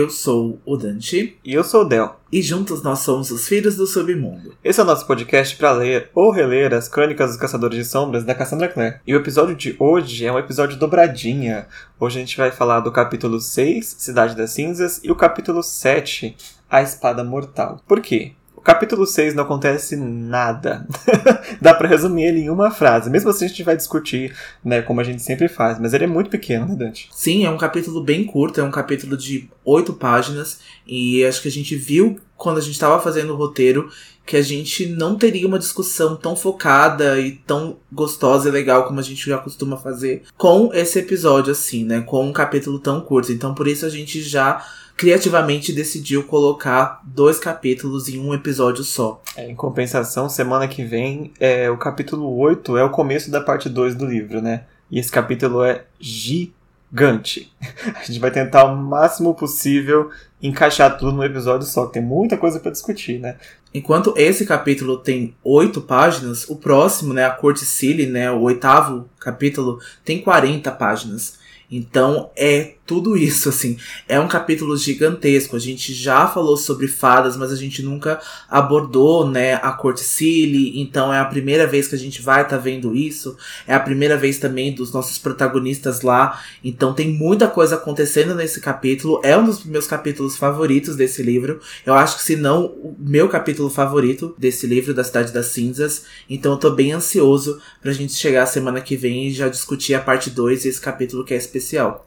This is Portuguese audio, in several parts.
Eu sou o Dante. E eu sou o Del. E juntos nós somos os Filhos do Submundo. Esse é o nosso podcast para ler ou reler as Crônicas dos Caçadores de Sombras da Cassandra Clare. E o episódio de hoje é um episódio dobradinha. Hoje a gente vai falar do capítulo 6, Cidade das Cinzas, e o capítulo 7, A Espada Mortal. Por quê? O capítulo 6 não acontece nada. Dá para resumir ele em uma frase. Mesmo assim a gente vai discutir, né, como a gente sempre faz, mas ele é muito pequeno, né, Dante? Sim, é um capítulo bem curto, é um capítulo de oito páginas e acho que a gente viu quando a gente estava fazendo o roteiro que a gente não teria uma discussão tão focada e tão gostosa e legal como a gente já costuma fazer com esse episódio assim, né, com um capítulo tão curto. Então por isso a gente já criativamente decidiu colocar dois capítulos em um episódio só. É, em compensação, semana que vem, é, o capítulo 8 é o começo da parte 2 do livro, né? E esse capítulo é gigante. A gente vai tentar o máximo possível encaixar tudo no episódio só, que tem muita coisa para discutir, né? Enquanto esse capítulo tem oito páginas, o próximo, né, a Corte Silly, né, o oitavo capítulo, tem 40 páginas. Então é tudo isso, assim. É um capítulo gigantesco. A gente já falou sobre fadas, mas a gente nunca abordou, né, a corte Silly. Então é a primeira vez que a gente vai estar tá vendo isso. É a primeira vez também dos nossos protagonistas lá. Então tem muita coisa acontecendo nesse capítulo. É um dos meus capítulos favoritos desse livro. Eu acho que se não o meu capítulo favorito desse livro, da Cidade das Cinzas. Então eu tô bem ansioso pra gente chegar semana que vem e já discutir a parte 2 esse capítulo que é.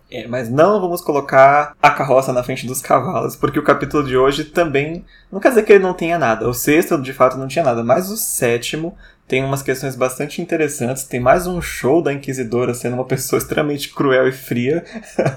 É, mas não vamos colocar a carroça na frente dos cavalos, porque o capítulo de hoje também não quer dizer que ele não tenha nada. O sexto, de fato, não tinha nada, mas o sétimo tem umas questões bastante interessantes. Tem mais um show da Inquisidora sendo uma pessoa extremamente cruel e fria.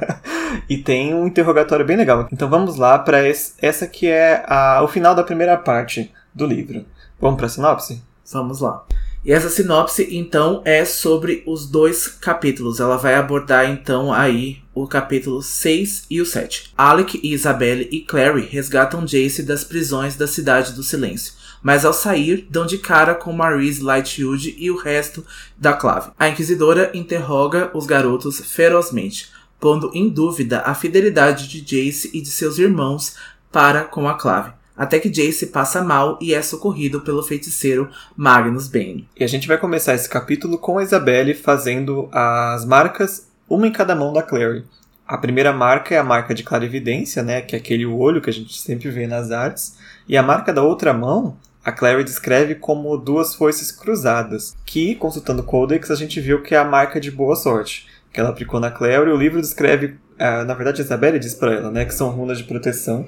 e tem um interrogatório bem legal. Então vamos lá para essa que é a, o final da primeira parte do livro. Vamos para a sinopse? Vamos lá. E essa sinopse, então, é sobre os dois capítulos. Ela vai abordar, então, aí o capítulo 6 e o 7. Alec Isabelle e Clary resgatam Jace das prisões da Cidade do Silêncio, mas ao sair dão de cara com Maurice Lightwood e o resto da clave. A Inquisidora interroga os garotos ferozmente, pondo em dúvida a fidelidade de Jace e de seus irmãos para com a clave até que Jace passa mal e é socorrido pelo feiticeiro Magnus Bane. E a gente vai começar esse capítulo com a Isabelle fazendo as marcas, uma em cada mão da Clary. A primeira marca é a marca de clarividência, né, que é aquele olho que a gente sempre vê nas artes, e a marca da outra mão a Clary descreve como duas foices cruzadas, que, consultando o Codex, a gente viu que é a marca de boa sorte, que ela aplicou na Clary. O livro descreve, uh, na verdade, a Isabelle diz para ela, né, que são runas de proteção,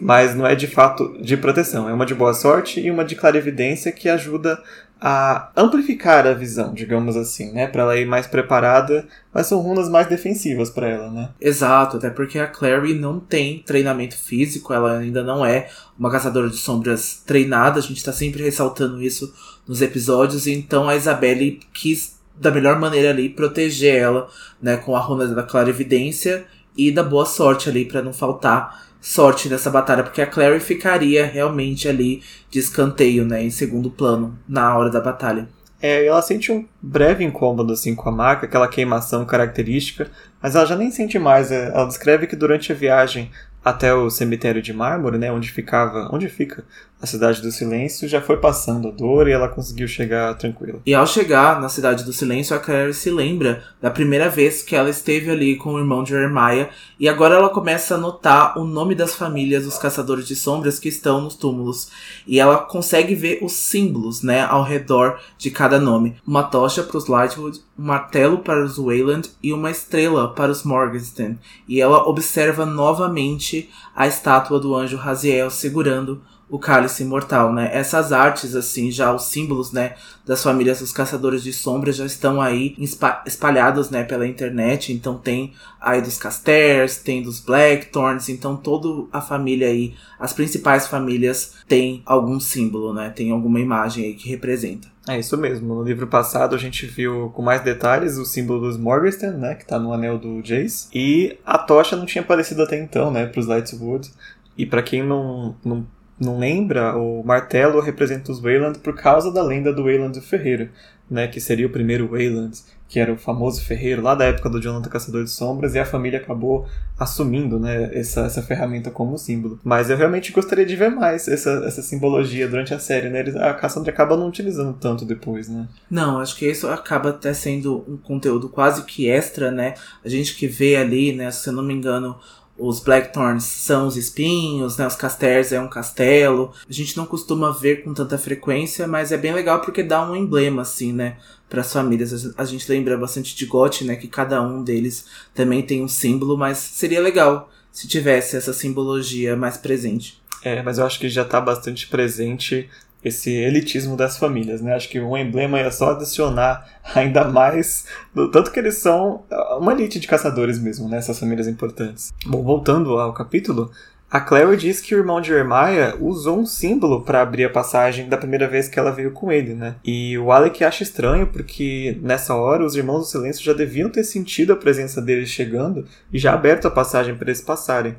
mas não é de fato de proteção. É uma de boa sorte e uma de clarividência que ajuda a amplificar a visão, digamos assim, né? Para ela ir mais preparada, mas são runas mais defensivas para ela, né? Exato, até porque a Clary não tem treinamento físico, ela ainda não é uma caçadora de sombras treinada, a gente tá sempre ressaltando isso nos episódios, então a Isabelle quis da melhor maneira ali proteger ela, né, com a runa da clarividência e da boa sorte ali para não faltar sorte nessa batalha, porque a Clary ficaria realmente ali de escanteio, né, em segundo plano na hora da batalha. É, ela sente um breve incômodo assim com a marca, aquela queimação característica, mas ela já nem sente mais. É, ela descreve que durante a viagem até o cemitério de mármore, né, onde ficava, onde fica a cidade do silêncio, já foi passando a dor e ela conseguiu chegar tranquila. E ao chegar na cidade do silêncio, a Claire se lembra da primeira vez que ela esteve ali com o irmão de Jeremiah e agora ela começa a notar o nome das famílias dos caçadores de sombras que estão nos túmulos e ela consegue ver os símbolos, né, ao redor de cada nome. Uma tocha para os Lightwood, um martelo para os Wayland e uma estrela para os Morgenstern. E ela observa novamente a estátua do anjo Raziel segurando o cálice imortal, né? Essas artes, assim, já os símbolos, né, das famílias dos caçadores de sombras já estão aí espalhados, né, pela internet. Então tem aí dos Casters, tem dos Blackthorns, então toda a família aí, as principais famílias tem algum símbolo, né? Tem alguma imagem aí que representa. É isso mesmo. No livro passado a gente viu com mais detalhes o símbolo dos Morgenstern, né, que tá no anel do Jace, e a tocha não tinha aparecido até então, né, para os Lightwood. E para quem não, não não lembra, o martelo representa os Wayland por causa da lenda do Wayland Ferreira, né, que seria o primeiro Wayland que era o famoso ferreiro lá da época do Jonathan Caçador de Sombras, e a família acabou assumindo né, essa, essa ferramenta como símbolo. Mas eu realmente gostaria de ver mais essa, essa simbologia durante a série, né? a Cassandra acaba não utilizando tanto depois, né? Não, acho que isso acaba até sendo um conteúdo quase que extra, né? A gente que vê ali, né, se eu não me engano, os Blackthorns são os espinhos, né? Os Casters é um castelo. A gente não costuma ver com tanta frequência, mas é bem legal porque dá um emblema, assim, né? Para as famílias. A gente lembra bastante de Goth, né? Que cada um deles também tem um símbolo, mas seria legal se tivesse essa simbologia mais presente. É, mas eu acho que já está bastante presente esse elitismo das famílias, né? Acho que um emblema é só adicionar ainda mais, do tanto que eles são uma elite de caçadores mesmo, né? Essas famílias importantes. Bom, voltando ao capítulo, a Clary diz que o irmão de Jeremiah usou um símbolo para abrir a passagem da primeira vez que ela veio com ele, né? E o Alec acha estranho porque nessa hora os irmãos do silêncio já deviam ter sentido a presença deles chegando e já aberto a passagem para eles passarem.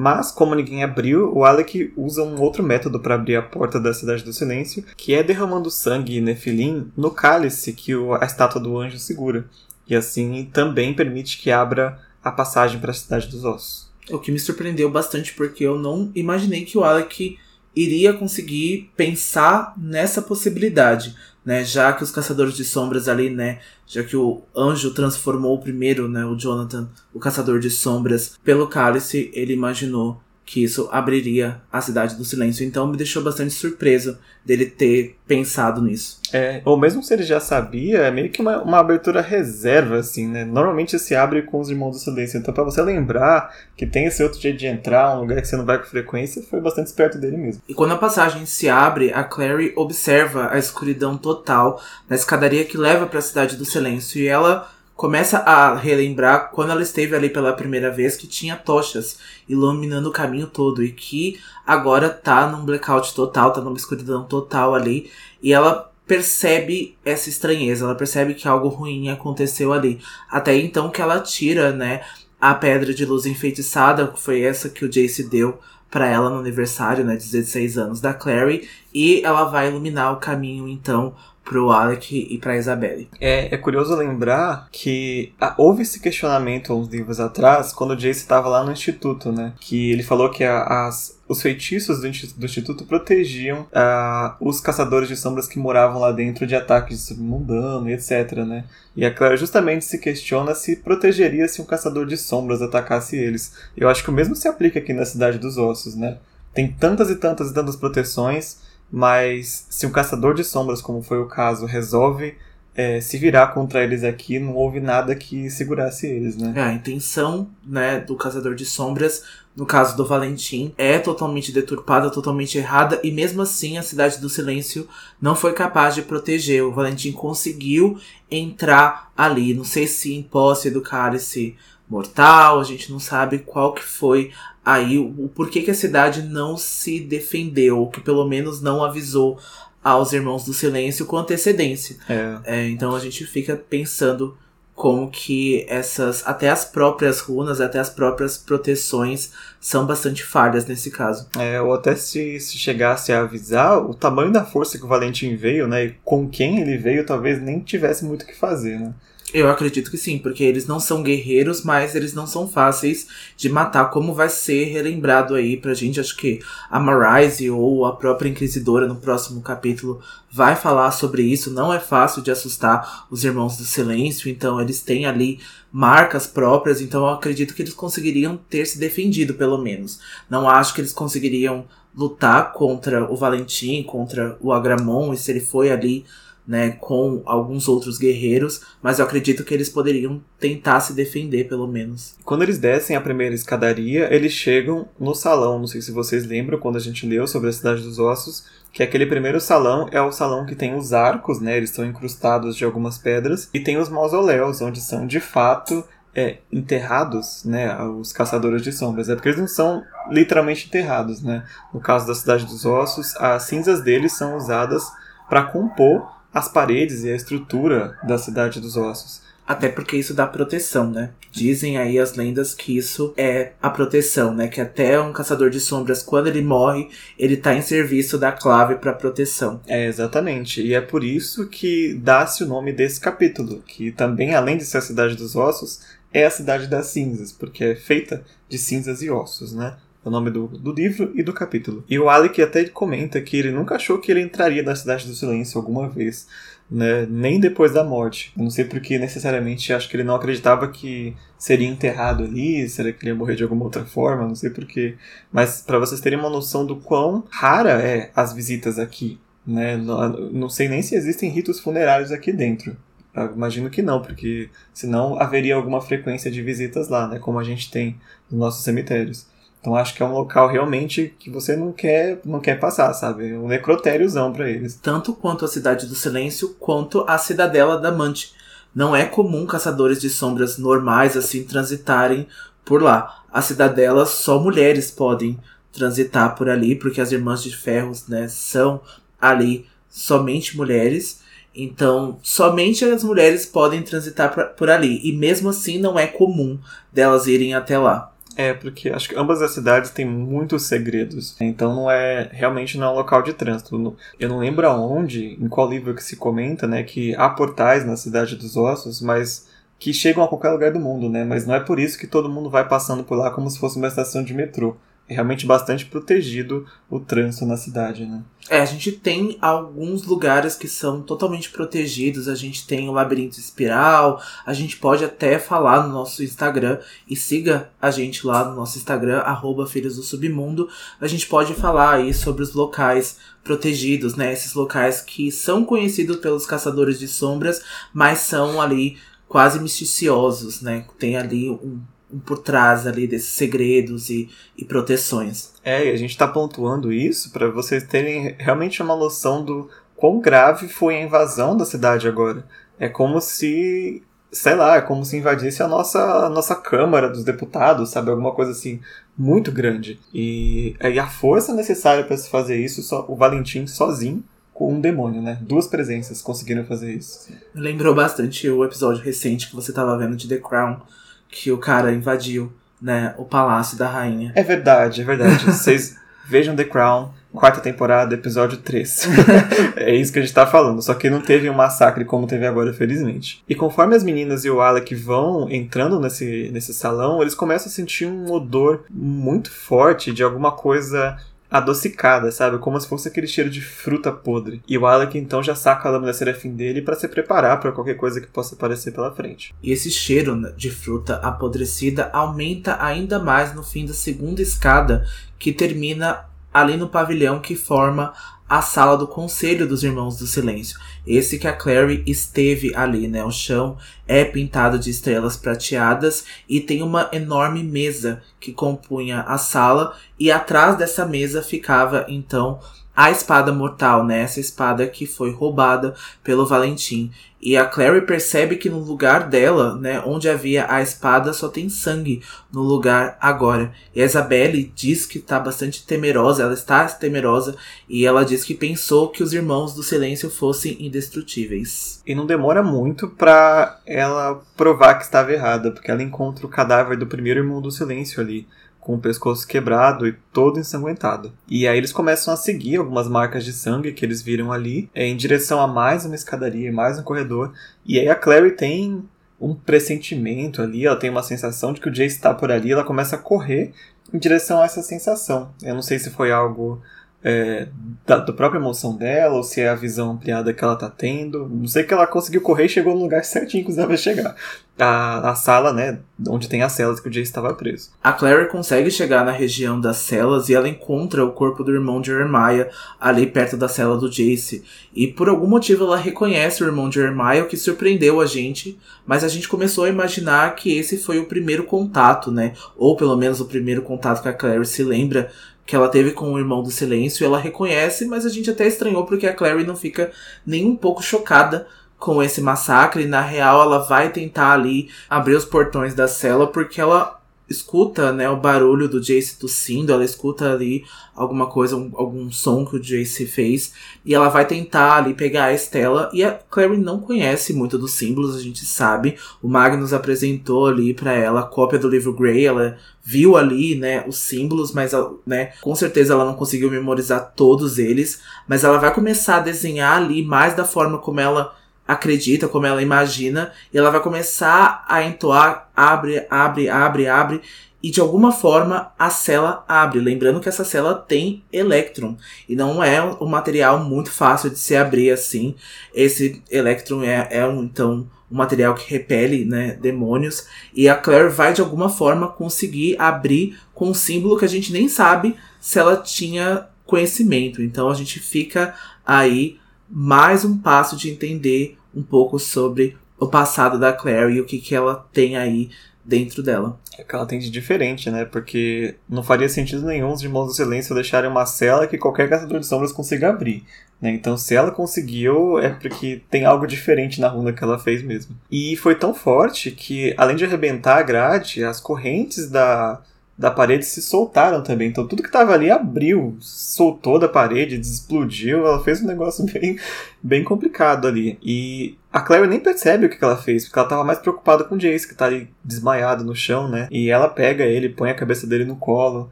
Mas, como ninguém abriu, o Alec usa um outro método para abrir a porta da Cidade do Silêncio, que é derramando sangue nefilim no cálice que a estátua do anjo segura. E assim também permite que abra a passagem para a Cidade dos Ossos. O que me surpreendeu bastante porque eu não imaginei que o Alec iria conseguir pensar nessa possibilidade, né? Já que os caçadores de sombras ali, né? Já que o anjo transformou o primeiro, né? O Jonathan, o caçador de sombras, pelo cálice, ele imaginou que isso abriria a cidade do silêncio. Então me deixou bastante surpreso dele ter pensado nisso. É, ou mesmo se ele já sabia, é meio que uma, uma abertura reserva, assim, né? Normalmente se abre com os irmãos do silêncio. Então, para você lembrar que tem esse outro jeito de entrar, um lugar que você não vai com frequência, foi bastante esperto dele mesmo. E quando a passagem se abre, a Clary observa a escuridão total na escadaria que leva para a cidade do silêncio e ela começa a relembrar quando ela esteve ali pela primeira vez que tinha tochas iluminando o caminho todo e que agora tá num blackout total, tá numa escuridão total ali e ela percebe essa estranheza, ela percebe que algo ruim aconteceu ali. Até então que ela tira, né, a pedra de luz enfeitiçada, que foi essa que o Jace deu para ela no aniversário, né, de 16 anos da Clary, e ela vai iluminar o caminho então pro Alec e pra Isabelle. É, é curioso lembrar que ah, houve esse questionamento uns livros atrás, quando o Jace estava lá no instituto, né? Que ele falou que a, as, os feitiços do, do Instituto protegiam uh, os caçadores de sombras que moravam lá dentro de ataques de submundano e etc, né? E a Clara justamente se questiona se protegeria se um caçador de sombras atacasse eles. Eu acho que o mesmo se aplica aqui na Cidade dos Ossos, né? Tem tantas e tantas e tantas proteções mas se um caçador de sombras, como foi o caso, resolve é, se virar contra eles aqui, não houve nada que segurasse eles, né? É, a intenção né, do caçador de sombras, no caso do Valentim, é totalmente deturpada, totalmente errada, e mesmo assim a Cidade do Silêncio não foi capaz de proteger. O Valentim conseguiu entrar ali. Não sei se em posse do cálice mortal, a gente não sabe qual que foi aí o, o porquê que a cidade não se defendeu, ou que pelo menos não avisou aos Irmãos do Silêncio com antecedência. É. É, então a gente fica pensando como que essas, até as próprias runas, até as próprias proteções são bastante falhas nesse caso. É, ou até se, se chegasse a avisar, o tamanho da força que o Valentim veio, né, e com quem ele veio, talvez nem tivesse muito o que fazer, né. Eu acredito que sim, porque eles não são guerreiros, mas eles não são fáceis de matar, como vai ser relembrado aí pra gente. Acho que a Marise ou a própria Inquisidora no próximo capítulo vai falar sobre isso. Não é fácil de assustar os Irmãos do Silêncio, então eles têm ali marcas próprias, então eu acredito que eles conseguiriam ter se defendido, pelo menos. Não acho que eles conseguiriam lutar contra o Valentim, contra o Agramon, e se ele foi ali né, com alguns outros guerreiros, mas eu acredito que eles poderiam tentar se defender, pelo menos. Quando eles descem a primeira escadaria, eles chegam no salão. Não sei se vocês lembram quando a gente leu sobre a Cidade dos Ossos, que aquele primeiro salão é o salão que tem os arcos, né? Eles estão incrustados de algumas pedras, e tem os mausoléus, onde são de fato é, enterrados, né, os caçadores de sombras. É porque eles não são literalmente enterrados, né? No caso da Cidade dos Ossos, as cinzas deles são usadas para compor as paredes e a estrutura da Cidade dos Ossos. Até porque isso dá proteção, né? Dizem aí as lendas que isso é a proteção, né? Que até um caçador de sombras, quando ele morre, ele tá em serviço da clave para proteção. É, exatamente. E é por isso que dá-se o nome desse capítulo, que também, além de ser a Cidade dos Ossos, é a Cidade das Cinzas, porque é feita de cinzas e ossos, né? O nome do, do livro e do capítulo. E o Alec até comenta que ele nunca achou que ele entraria na Cidade do Silêncio alguma vez né? Nem depois da morte. Eu não sei porque necessariamente acho que ele não acreditava que seria enterrado ali, será que ele ia morrer de alguma outra forma, não sei porquê. Mas para vocês terem uma noção do quão rara é as visitas aqui, né? Não, não sei nem se existem ritos funerários aqui dentro. Eu imagino que não, porque senão haveria alguma frequência de visitas lá, né? Como a gente tem nos nossos cemitérios. Então acho que é um local realmente que você não quer, não quer passar, sabe? Um necrotériozão para eles. Tanto quanto a Cidade do Silêncio, quanto a Cidadela da Mante. Não é comum caçadores de sombras normais assim transitarem por lá. A cidadela só mulheres podem transitar por ali, porque as Irmãs de Ferros, né, são ali somente mulheres. Então, somente as mulheres podem transitar por ali. E mesmo assim, não é comum delas irem até lá. É, porque acho que ambas as cidades têm muitos segredos. Então não é realmente não é um local de trânsito. Eu não lembro aonde, em qual livro que se comenta, né, que há portais na cidade dos ossos, mas que chegam a qualquer lugar do mundo, né? Mas não é por isso que todo mundo vai passando por lá como se fosse uma estação de metrô realmente bastante protegido o trânsito na cidade, né? É, a gente tem alguns lugares que são totalmente protegidos. A gente tem o Labirinto Espiral. A gente pode até falar no nosso Instagram e siga a gente lá no nosso Instagram, arroba Filhos do Submundo. A gente pode falar aí sobre os locais protegidos, né? Esses locais que são conhecidos pelos caçadores de sombras, mas são ali quase misticiosos, né? Tem ali um por trás ali desses segredos e, e proteções. É, e a gente está pontuando isso para vocês terem realmente uma noção do quão grave foi a invasão da cidade agora. É como se, sei lá, é como se invadisse a nossa, a nossa Câmara dos Deputados, sabe? Alguma coisa assim, muito grande. E, e a força necessária para se fazer isso, só o Valentim sozinho, com um demônio, né? Duas presenças conseguiram fazer isso. Lembrou bastante o episódio recente que você estava vendo de The Crown que o cara invadiu, né, o palácio da rainha. É verdade, é verdade. Vocês vejam The Crown, quarta temporada, episódio 3. é isso que a gente tá falando, só que não teve um massacre como teve agora, felizmente. E conforme as meninas e o Alec vão entrando nesse, nesse salão, eles começam a sentir um odor muito forte de alguma coisa adocicada, sabe? Como se fosse aquele cheiro de fruta podre. E o Alec então já saca a lâmina serafim dele para se preparar para qualquer coisa que possa aparecer pela frente. E esse cheiro de fruta apodrecida aumenta ainda mais no fim da segunda escada, que termina ali no pavilhão que forma a sala do Conselho dos Irmãos do Silêncio. Esse que a Clary esteve ali, né? O chão é pintado de estrelas prateadas e tem uma enorme mesa que compunha a sala e atrás dessa mesa ficava então a espada mortal, né? Essa espada que foi roubada pelo Valentim. E a Clary percebe que no lugar dela, né, onde havia a espada, só tem sangue no lugar agora. E a Isabelle diz que está bastante temerosa, ela está temerosa, e ela diz que pensou que os irmãos do silêncio fossem indestrutíveis. E não demora muito para ela provar que estava errada, porque ela encontra o cadáver do primeiro irmão do silêncio ali com o pescoço quebrado e todo ensanguentado. E aí eles começam a seguir algumas marcas de sangue que eles viram ali, é, em direção a mais uma escadaria, mais um corredor. E aí a Clary tem um pressentimento ali, ela tem uma sensação de que o Jay está por ali, ela começa a correr em direção a essa sensação. Eu não sei se foi algo é, da, da, própria emoção dela, ou se é a visão ampliada que ela tá tendo. Não sei que ela conseguiu correr e chegou no lugar certinho que usava chegar. A, a sala, né, onde tem as celas que o Jay estava preso. A Clary consegue chegar na região das celas e ela encontra o corpo do irmão de Jeremiah ali perto da cela do Jace. E por algum motivo ela reconhece o irmão de Jeremiah, o que surpreendeu a gente, mas a gente começou a imaginar que esse foi o primeiro contato, né? Ou pelo menos o primeiro contato que a Clary se lembra que ela teve com o irmão do silêncio, ela reconhece, mas a gente até estranhou porque a Clary não fica nem um pouco chocada com esse massacre. Na real, ela vai tentar ali abrir os portões da cela porque ela escuta, né, o barulho do Jace tossindo, ela escuta ali alguma coisa, um, algum som que o Jace fez, e ela vai tentar ali pegar a Estela, e a Clary não conhece muito dos símbolos, a gente sabe, o Magnus apresentou ali para ela a cópia do livro Grey, ela viu ali, né, os símbolos, mas, né, com certeza ela não conseguiu memorizar todos eles, mas ela vai começar a desenhar ali mais da forma como ela acredita, como ela imagina, e ela vai começar a entoar, abre, abre, abre, abre, e de alguma forma a cela abre. Lembrando que essa cela tem elétron, e não é um material muito fácil de se abrir assim. Esse elétron é, é um, então um material que repele né, demônios, e a Claire vai de alguma forma conseguir abrir com um símbolo que a gente nem sabe se ela tinha conhecimento. Então a gente fica aí mais um passo de entender um pouco sobre o passado da Claire e o que, que ela tem aí dentro dela. É que ela tem de diferente, né? Porque não faria sentido nenhum os Irmãos do Silêncio deixarem uma cela que qualquer caçador de sombras consiga abrir. Né? Então, se ela conseguiu, é porque tem algo diferente na runa que ela fez mesmo. E foi tão forte que, além de arrebentar a grade, as correntes da, da parede se soltaram também. Então tudo que estava ali abriu, soltou da parede, explodiu. Ela fez um negócio bem, bem complicado ali. E a Claire nem percebe o que ela fez, porque ela estava mais preocupada com o Jace, que está ali desmaiado no chão, né? E ela pega ele, põe a cabeça dele no colo.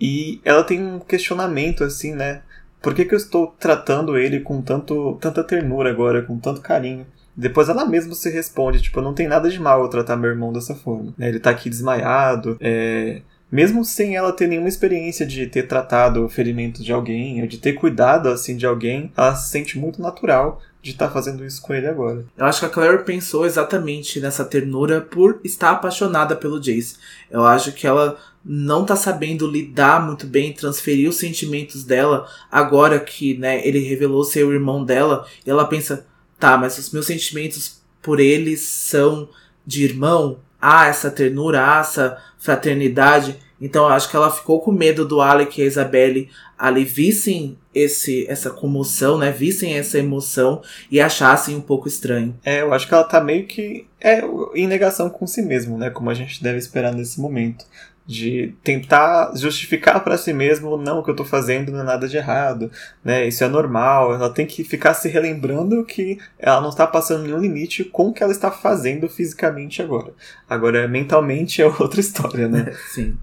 E ela tem um questionamento assim, né? Por que, que eu estou tratando ele com tanto, tanta ternura agora, com tanto carinho? Depois ela mesma se responde, tipo, não tem nada de mal eu tratar meu irmão dessa forma. Né? Ele tá aqui desmaiado, é, mesmo sem ela ter nenhuma experiência de ter tratado o ferimento de alguém, ou de ter cuidado assim de alguém, ela se sente muito natural de estar tá fazendo isso com ele agora. Eu acho que a Claire pensou exatamente nessa ternura por estar apaixonada pelo Jace. Eu acho que ela não tá sabendo lidar muito bem, transferir os sentimentos dela agora que, né, ele revelou ser o irmão dela, e ela pensa, tá, mas os meus sentimentos por ele são de irmão, há essa ternura, há essa fraternidade. Então eu acho que ela ficou com medo do Alec e a Isabelle ali vissem esse, essa comoção, né? Vissem essa emoção e achassem um pouco estranho. É, eu acho que ela tá meio que é, em negação com si mesmo, né? Como a gente deve esperar nesse momento de tentar justificar para si mesmo, não, o que eu tô fazendo não é nada de errado, né? Isso é normal. Ela tem que ficar se relembrando que ela não está passando nenhum limite com o que ela está fazendo fisicamente agora. Agora, mentalmente é outra história, né? Sim.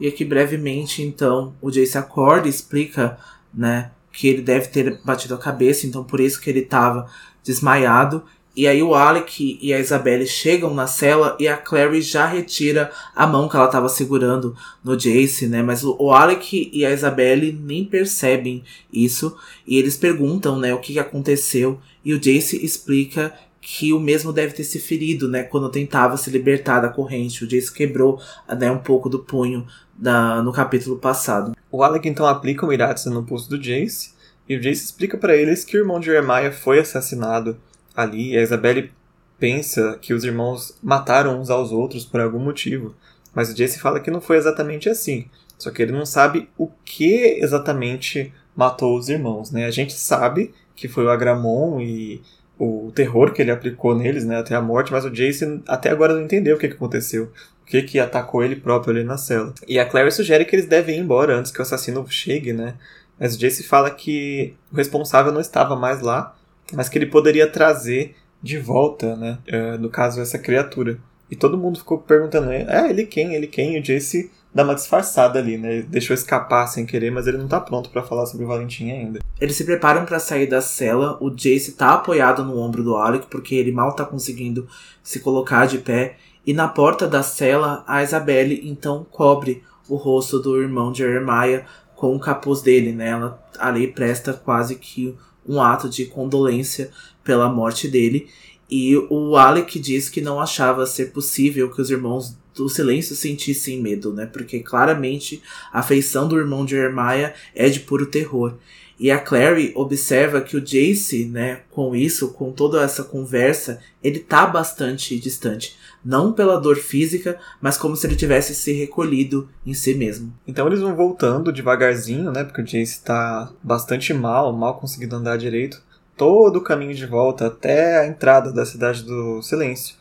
E aqui brevemente, então, o Jace acorda e explica, né, que ele deve ter batido a cabeça, então por isso que ele estava desmaiado e aí o Alec e a Isabelle chegam na cela e a Clary já retira a mão que ela estava segurando no Jace, né? Mas o, Alec e a Isabelle nem percebem isso e eles perguntam, né, o que, que aconteceu e o Jace explica que o mesmo deve ter se ferido, né, quando tentava se libertar da corrente. O Jace quebrou, né, um pouco do punho da, no capítulo passado. O Alec então aplica o Miratsu no pulso do Jace e o Jace explica para eles que o irmão de Jeremiah foi assassinado ali. A Isabelle pensa que os irmãos mataram uns aos outros por algum motivo. Mas o Jesse fala que não foi exatamente assim. Só que ele não sabe o que exatamente matou os irmãos, né? A gente sabe que foi o Agramon e o terror que ele aplicou neles, né, até a morte, mas o Jason até agora não entendeu o que, que aconteceu. O que, que atacou ele próprio ali na cela. E a Claire sugere que eles devem ir embora antes que o assassino chegue, né? Mas o Jace fala que o responsável não estava mais lá mas que ele poderia trazer de volta, né? Uh, no caso, essa criatura. E todo mundo ficou perguntando, é, ele quem? Ele quem? E o Jace dá uma disfarçada ali, né? Ele deixou escapar sem querer, mas ele não tá pronto para falar sobre o Valentim ainda. Eles se preparam para sair da cela. O Jace tá apoiado no ombro do Alec, porque ele mal tá conseguindo se colocar de pé. E na porta da cela, a Isabelle então cobre o rosto do irmão de Jeremiah com o capuz dele, né? Ela ali presta quase que um ato de condolência pela morte dele. E o Alec diz que não achava ser possível que os irmãos do silêncio sentissem medo, né? Porque claramente a feição do irmão de Jeremiah é de puro terror. E a Clary observa que o Jace, né, com isso, com toda essa conversa, ele tá bastante distante. Não pela dor física, mas como se ele tivesse se recolhido em si mesmo. Então eles vão voltando devagarzinho, né? Porque o Jace tá bastante mal, mal conseguindo andar direito. Todo o caminho de volta até a entrada da Cidade do Silêncio.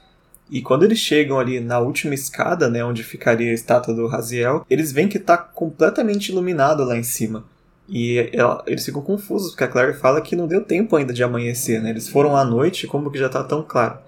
E quando eles chegam ali na última escada, né, onde ficaria a estátua do Raziel, eles veem que está completamente iluminado lá em cima. E ela, eles ficam confusos, porque a Claire fala que não deu tempo ainda de amanhecer, né? Eles foram à noite, como que já tá tão claro.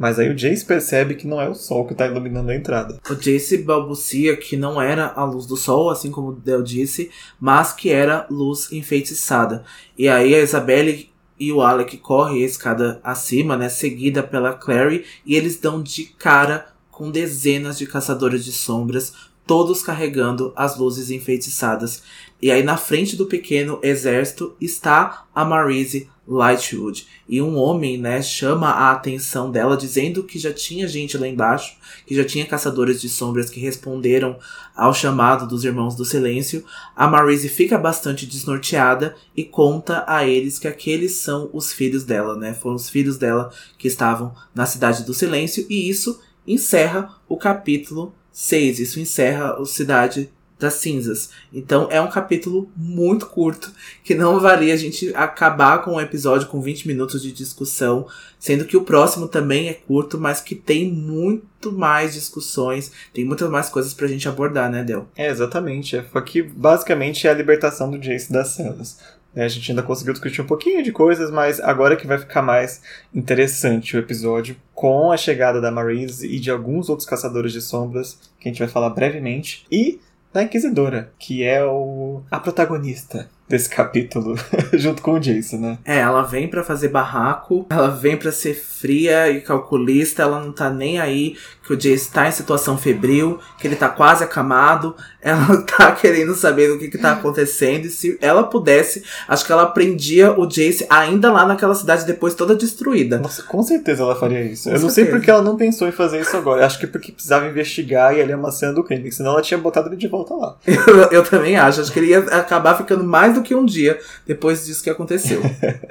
Mas aí o Jace percebe que não é o sol que está iluminando a entrada. O Jace balbucia que não era a luz do sol, assim como o Del disse, mas que era luz enfeitiçada. E aí a Isabelle e o Alec correm a escada acima, né, seguida pela Clary, e eles dão de cara com dezenas de caçadores de sombras, todos carregando as luzes enfeitiçadas. E aí na frente do pequeno exército está a Marise Lightwood. E um homem, né, chama a atenção dela, dizendo que já tinha gente lá embaixo, que já tinha caçadores de sombras que responderam ao chamado dos Irmãos do Silêncio. A Marise fica bastante desnorteada e conta a eles que aqueles são os filhos dela, né? Foram os filhos dela que estavam na Cidade do Silêncio, e isso encerra o capítulo 6. Isso encerra a Cidade das cinzas. Então é um capítulo muito curto, que não valia a gente acabar com um episódio com 20 minutos de discussão, sendo que o próximo também é curto, mas que tem muito mais discussões, tem muitas mais coisas pra gente abordar, né, Del? É, exatamente. Aqui basicamente é a libertação do Jace das celas. É, a gente ainda conseguiu discutir um pouquinho de coisas, mas agora que vai ficar mais interessante o episódio com a chegada da Marise e de alguns outros caçadores de sombras, que a gente vai falar brevemente. E da Inquisidora, que é o a protagonista desse capítulo, junto com o Jason, né? É, ela vem para fazer barraco, ela vem para ser fria e calculista, ela não tá nem aí que o Jace tá em situação febril, que ele tá quase acamado, ela tá querendo saber do que que tá acontecendo, e se ela pudesse, acho que ela prendia o Jace ainda lá naquela cidade depois toda destruída. Nossa, com certeza ela faria isso. Com Eu certeza. não sei porque ela não pensou em fazer isso agora, acho que porque precisava investigar e ali amassando o crime, senão ela tinha botado ele de volta lá. eu, eu também acho, acho que ele ia acabar ficando mais do que um dia depois disso que aconteceu.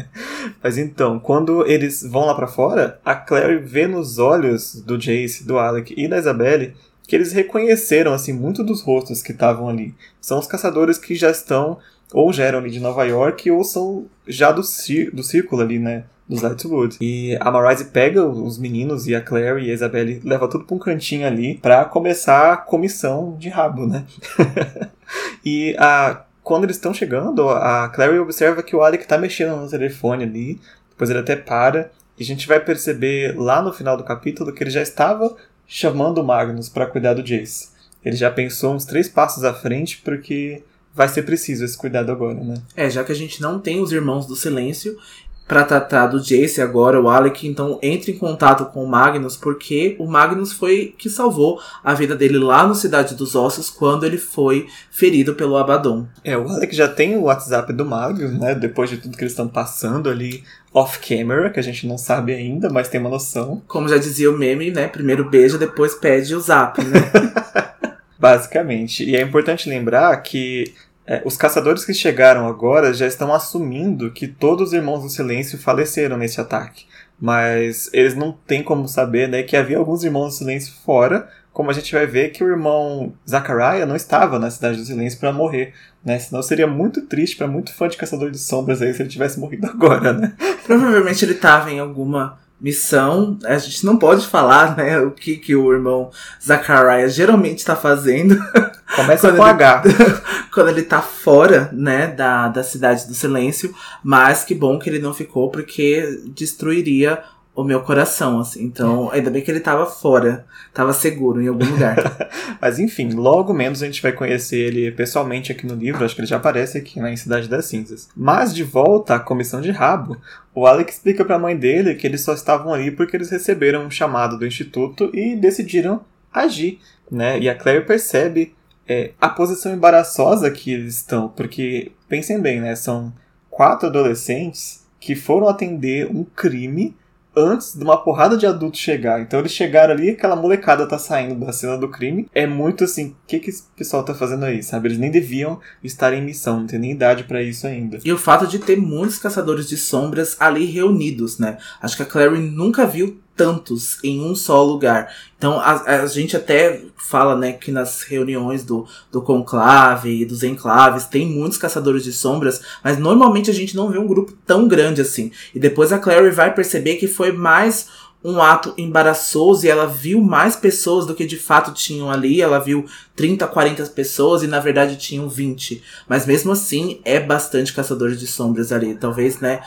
Mas então, quando eles vão lá para fora, a Clary vê nos olhos do Jace, do Alec e da Isabelle que eles reconheceram assim muito dos rostos que estavam ali. São os caçadores que já estão ou já eram ali de Nova York ou são já do, do círculo ali, né? Dos Lightwood. E a Marise pega os meninos e a Claire e a Isabelle leva tudo pra um cantinho ali para começar a comissão de rabo, né? e a quando eles estão chegando, a Clary observa que o Alec tá mexendo no telefone ali, depois ele até para, e a gente vai perceber lá no final do capítulo que ele já estava chamando o Magnus para cuidar do Jace. Ele já pensou uns três passos à frente, porque vai ser preciso esse cuidado agora, né? É, já que a gente não tem os Irmãos do Silêncio, para tratar do Jace agora, o Alec então entra em contato com o Magnus porque o Magnus foi que salvou a vida dele lá no Cidade dos Ossos quando ele foi ferido pelo Abaddon. É, o Alec já tem o WhatsApp do Magnus, né? Depois de tudo que eles estão passando ali off-camera, que a gente não sabe ainda, mas tem uma noção. Como já dizia o meme, né? Primeiro beija, depois pede o zap, né? Basicamente. E é importante lembrar que é, os caçadores que chegaram agora já estão assumindo que todos os irmãos do silêncio faleceram nesse ataque. Mas eles não têm como saber né, que havia alguns irmãos do silêncio fora, como a gente vai ver que o irmão Zachariah não estava na Cidade do Silêncio para morrer, né? Senão seria muito triste para muito fã de Caçador de Sombras aí se ele tivesse morrido agora, né? Provavelmente ele estava em alguma missão. A gente não pode falar, né, o que, que o irmão Zachariah geralmente está fazendo. Começa com ele, H. quando ele tá fora, né, da, da Cidade do Silêncio. Mas que bom que ele não ficou, porque destruiria o meu coração, assim. Então, ainda bem que ele tava fora, tava seguro em algum lugar. Mas enfim, logo menos a gente vai conhecer ele pessoalmente aqui no livro, acho que ele já aparece aqui né, em Cidade das Cinzas. Mas de volta à comissão de rabo, o Alec explica para a mãe dele que eles só estavam ali porque eles receberam um chamado do instituto e decidiram agir, né? E a Claire percebe é, a posição embaraçosa que eles estão, porque pensem bem, né? São quatro adolescentes que foram atender um crime antes de uma porrada de adultos chegar. Então eles chegaram ali, aquela molecada tá saindo da cena do crime. É muito assim, o que, que esse pessoal tá fazendo aí, sabe? Eles nem deviam estar em missão, não tem nem idade para isso ainda. E o fato de ter muitos caçadores de sombras ali reunidos, né? Acho que a Clary nunca viu tantos em um só lugar. Então a, a, gente até fala, né, que nas reuniões do, do conclave e dos enclaves tem muitos caçadores de sombras, mas normalmente a gente não vê um grupo tão grande assim. E depois a Clary vai perceber que foi mais um ato embaraçoso e ela viu mais pessoas do que de fato tinham ali. Ela viu 30, 40 pessoas e na verdade tinham 20. Mas mesmo assim, é bastante caçadores de sombras ali. Talvez, né?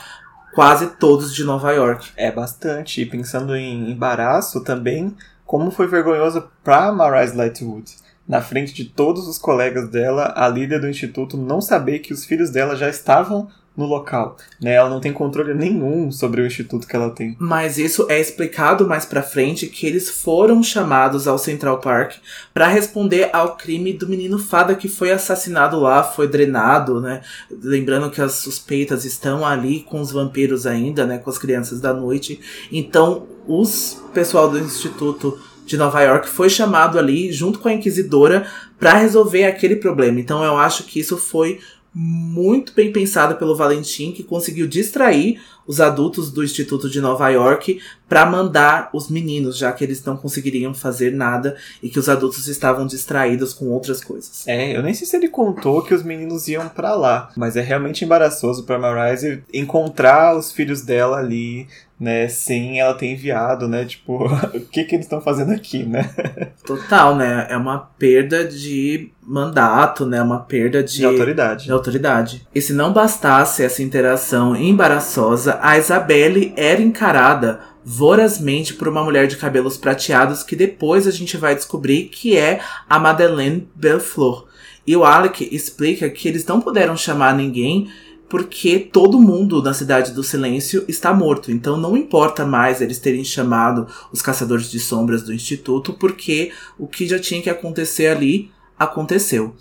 Quase todos de Nova York. É bastante. E pensando em embaraço também, como foi vergonhoso pra Marise Lightwood. Na frente de todos os colegas dela, a líder do instituto não saber que os filhos dela já estavam no local. Né? Ela não tem controle nenhum sobre o instituto que ela tem. Mas isso é explicado mais pra frente que eles foram chamados ao Central Park para responder ao crime do menino fada que foi assassinado lá, foi drenado, né? Lembrando que as suspeitas estão ali com os vampiros ainda, né? Com as crianças da noite. Então, os pessoal do instituto de Nova York foi chamado ali junto com a inquisidora para resolver aquele problema. Então eu acho que isso foi muito bem pensada pelo Valentim, que conseguiu distrair os adultos do Instituto de Nova York para mandar os meninos, já que eles não conseguiriam fazer nada e que os adultos estavam distraídos com outras coisas. É, eu nem sei se ele contou que os meninos iam para lá, mas é realmente embaraçoso para Marise encontrar os filhos dela ali né, sem ela ter enviado, né, tipo, o que que eles estão fazendo aqui, né? Total, né, é uma perda de mandato, né, uma perda de, de autoridade. De autoridade. E se não bastasse essa interação embaraçosa, a Isabelle era encarada vorazmente por uma mulher de cabelos prateados que depois a gente vai descobrir que é a Madeleine Belflor. E o Alec explica que eles não puderam chamar ninguém porque todo mundo na Cidade do Silêncio está morto. Então não importa mais eles terem chamado os Caçadores de Sombras do Instituto, porque o que já tinha que acontecer ali aconteceu.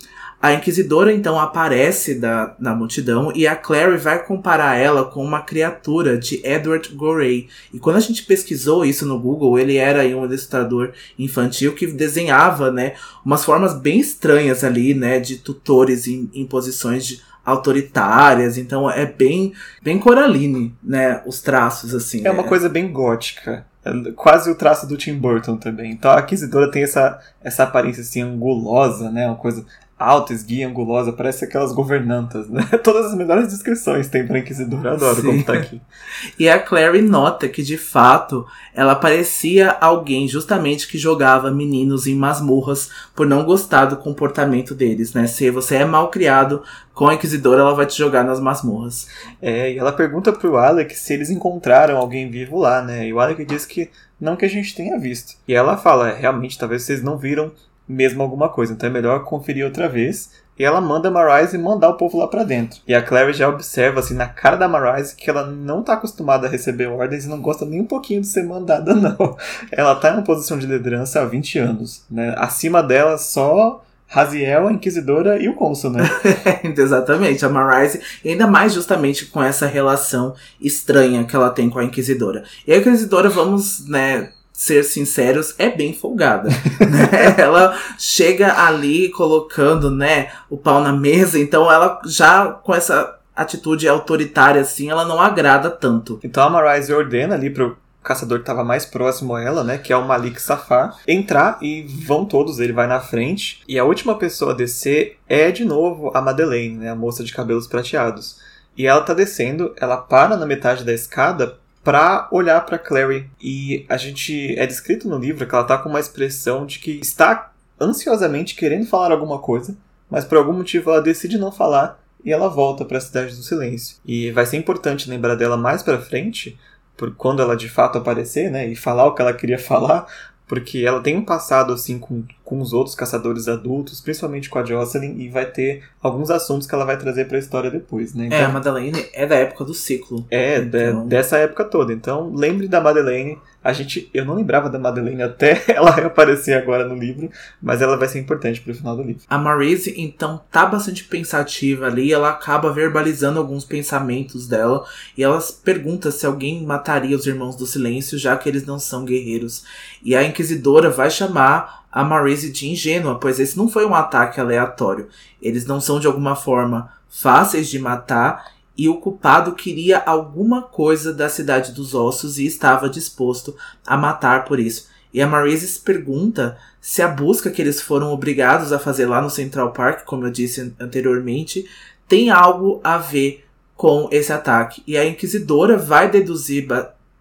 A Inquisidora então aparece da, na multidão e a Clary vai comparar ela com uma criatura de Edward Gorey. E quando a gente pesquisou isso no Google, ele era um ilustrador infantil que desenhava, né, umas formas bem estranhas ali, né, de tutores em, em posições de autoritárias, então é bem bem Coraline, né, os traços assim. É uma coisa bem gótica. É quase o traço do Tim Burton também. Então a Aquisitora tem essa, essa aparência assim angulosa, né? Uma coisa alta, esguia, angulosa, parece aquelas governantas, né? Todas as melhores descrições tem pra Inquisidor, eu adoro Sim. como tá aqui. e a Clary nota que, de fato, ela parecia alguém justamente que jogava meninos em masmorras por não gostar do comportamento deles, né? Se você é mal criado com a Inquisidora, ela vai te jogar nas masmorras. É, e ela pergunta pro Alec se eles encontraram alguém vivo lá, né? E o Alec diz que não que a gente tenha visto. E ela fala, é, realmente, talvez vocês não viram mesmo alguma coisa. Então é melhor conferir outra vez. E ela manda a Marise mandar o povo lá para dentro. E a Clary já observa, assim, na cara da Marise que ela não tá acostumada a receber ordens e não gosta nem um pouquinho de ser mandada, não. Ela tá em uma posição de liderança há 20 anos, né? Acima dela só Raziel, a Inquisidora e o Cônsul, né? Exatamente, a Marise, ainda mais justamente com essa relação estranha que ela tem com a Inquisidora. E a Inquisidora, vamos, né, ser sinceros, é bem folgada. né? Ela chega ali colocando, né, o pau na mesa, então ela já com essa atitude autoritária assim, ela não agrada tanto. Então a Marise ordena ali pro caçador que estava mais próximo a ela, né, que é o Malik Safar, entrar e vão todos, ele vai na frente, e a última pessoa a descer é de novo a Madeleine, né, a moça de cabelos prateados. E ela tá descendo, ela para na metade da escada para olhar para Clary. E a gente é descrito no livro que ela tá com uma expressão de que está ansiosamente querendo falar alguma coisa, mas por algum motivo ela decide não falar e ela volta para a cidade do silêncio. E vai ser importante lembrar dela mais para frente, por quando ela de fato aparecer, né, e falar o que ela queria falar, porque ela tem um passado assim com, com os outros caçadores adultos, principalmente com a Jocelyn, e vai ter alguns assuntos que ela vai trazer para a história depois, né? Então, é, a Madeleine é da época do ciclo. É, então... dessa época toda. Então, lembre da Madeleine. A gente, eu não lembrava da Madeleine até ela reaparecer agora no livro, mas ela vai ser importante pro final do livro. A Marise, então, tá bastante pensativa ali, ela acaba verbalizando alguns pensamentos dela, e ela pergunta se alguém mataria os Irmãos do Silêncio, já que eles não são guerreiros. E a Inquisidora vai chamar a Marise de ingênua, pois esse não foi um ataque aleatório. Eles não são de alguma forma fáceis de matar e o culpado queria alguma coisa da cidade dos ossos e estava disposto a matar por isso. E a Marise pergunta se a busca que eles foram obrigados a fazer lá no Central Park, como eu disse anteriormente, tem algo a ver com esse ataque. E a Inquisidora vai deduzir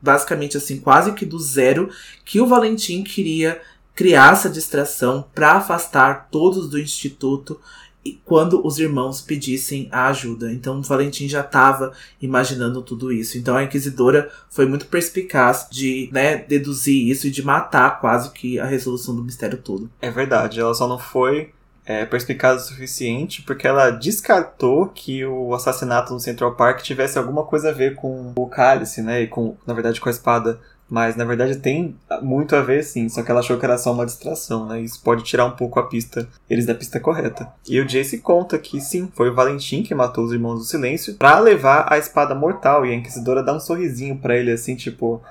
basicamente assim, quase que do zero, que o Valentim queria criar essa distração para afastar todos do instituto quando os irmãos pedissem a ajuda. Então o Valentim já estava imaginando tudo isso. Então a inquisidora foi muito perspicaz de né, deduzir isso e de matar quase que a resolução do mistério todo. É verdade, ela só não foi é, perspicaz o suficiente porque ela descartou que o assassinato no Central Park tivesse alguma coisa a ver com o cálice, né? E com, na verdade, com a espada mas na verdade tem muito a ver sim, só que ela achou que era só uma distração, né? Isso pode tirar um pouco a pista, eles da pista correta. E o Jace conta que sim, foi o Valentim que matou os Irmãos do Silêncio para levar a espada mortal. E a Inquisidora dá um sorrisinho para ele assim, tipo,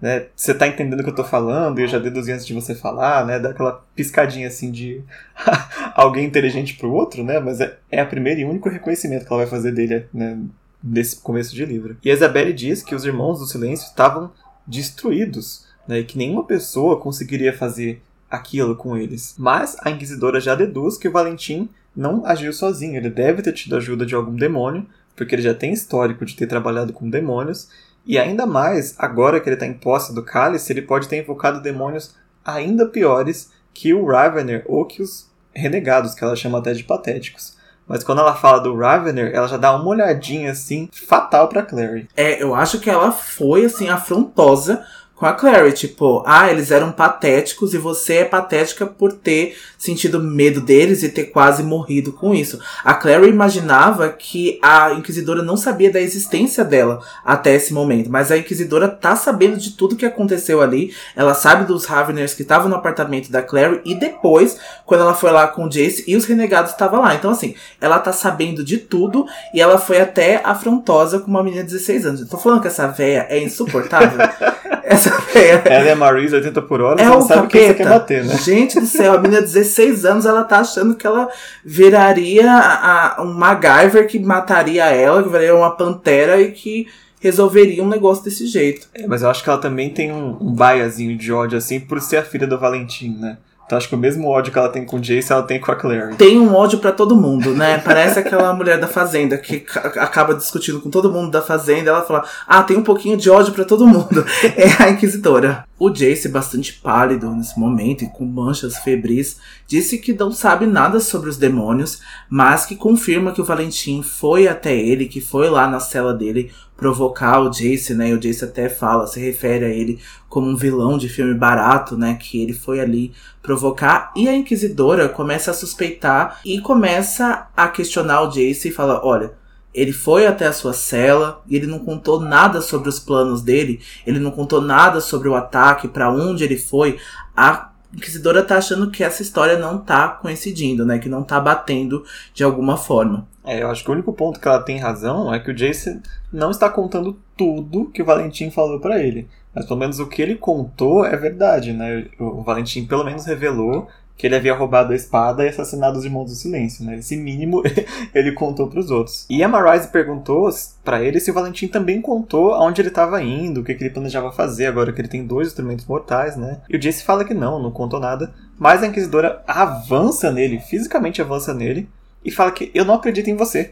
né? Você tá entendendo o que eu tô falando? E eu já deduzi antes de você falar, né? Dá aquela piscadinha assim de alguém inteligente pro outro, né? Mas é, é a primeira e único reconhecimento que ela vai fazer dele, né? Nesse começo de livro. E a Isabelle diz que os Irmãos do Silêncio estavam destruídos, né, e que nenhuma pessoa conseguiria fazer aquilo com eles. Mas a Inquisidora já deduz que o Valentim não agiu sozinho, ele deve ter tido ajuda de algum demônio, porque ele já tem histórico de ter trabalhado com demônios, e ainda mais, agora que ele está em posse do cálice, ele pode ter invocado demônios ainda piores que o Ravener ou que os renegados, que ela chama até de patéticos. Mas quando ela fala do Ravener, ela já dá uma olhadinha assim, fatal pra Clary. É, eu acho que ela foi assim afrontosa com a Clary, tipo, ah, eles eram patéticos e você é patética por ter sentido medo deles e ter quase morrido com isso. A Clary imaginava que a Inquisidora não sabia da existência dela até esse momento, mas a Inquisidora tá sabendo de tudo que aconteceu ali. Ela sabe dos Raveners que estavam no apartamento da Clary e depois, quando ela foi lá com o Jace e os renegados estavam lá. Então, assim, ela tá sabendo de tudo e ela foi até afrontosa com uma menina de 16 anos. Eu tô falando que essa véia é insuportável. essa véia. Ela é Maris 80 por hora, é você não sabe capeta. quem você quer bater, né? Gente do céu, a menina de 16 anos, ela tá achando que ela viraria a, um MacGyver que mataria ela, que viraria uma pantera e que resolveria um negócio desse jeito. É, mas eu acho que ela também tem um, um baiazinho de ódio, assim, por ser a filha do Valentim, né? Então acho que o mesmo ódio que ela tem com o Jace, ela tem com a Clary. Tem um ódio para todo mundo, né? Parece aquela mulher da fazenda que acaba discutindo com todo mundo da fazenda. Ela fala: Ah, tem um pouquinho de ódio para todo mundo. É a Inquisitora. O Jace, bastante pálido nesse momento e com manchas febris, disse que não sabe nada sobre os demônios, mas que confirma que o Valentim foi até ele, que foi lá na cela dele provocar o Jace, né? E o Jace até fala, se refere a ele como um vilão de filme barato, né? Que ele foi ali provocar. E a Inquisidora começa a suspeitar e começa a questionar o Jace e fala: olha ele foi até a sua cela e ele não contou nada sobre os planos dele, ele não contou nada sobre o ataque, para onde ele foi. A Inquisidora tá achando que essa história não tá coincidindo, né? Que não tá batendo de alguma forma. É, eu acho que o único ponto que ela tem razão é que o Jason não está contando tudo que o Valentim falou para ele. Mas pelo menos o que ele contou é verdade, né? O Valentim pelo menos revelou que ele havia roubado a espada e assassinado os irmãos do silêncio, né? Esse mínimo ele contou para os outros. E a Marise perguntou para ele se o Valentim também contou aonde ele estava indo, o que, que, ele planejava fazer agora que ele tem dois instrumentos mortais, né? E o Jace fala que não, não contou nada, mas a Inquisidora avança nele, fisicamente avança nele, e fala que eu não acredito em você.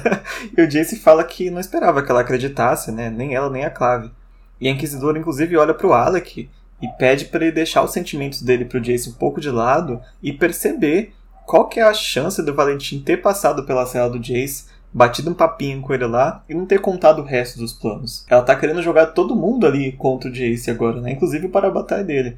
e o Jace fala que não esperava que ela acreditasse, né? Nem ela, nem a Clave. E a Inquisidora, inclusive, olha para o Alec e pede para ele deixar os sentimentos dele pro Jace um pouco de lado e perceber qual que é a chance do Valentim ter passado pela cela do Jace, batido um papinho com ele lá e não ter contado o resto dos planos. Ela tá querendo jogar todo mundo ali contra o Jace agora, né? Inclusive para a batalha dele.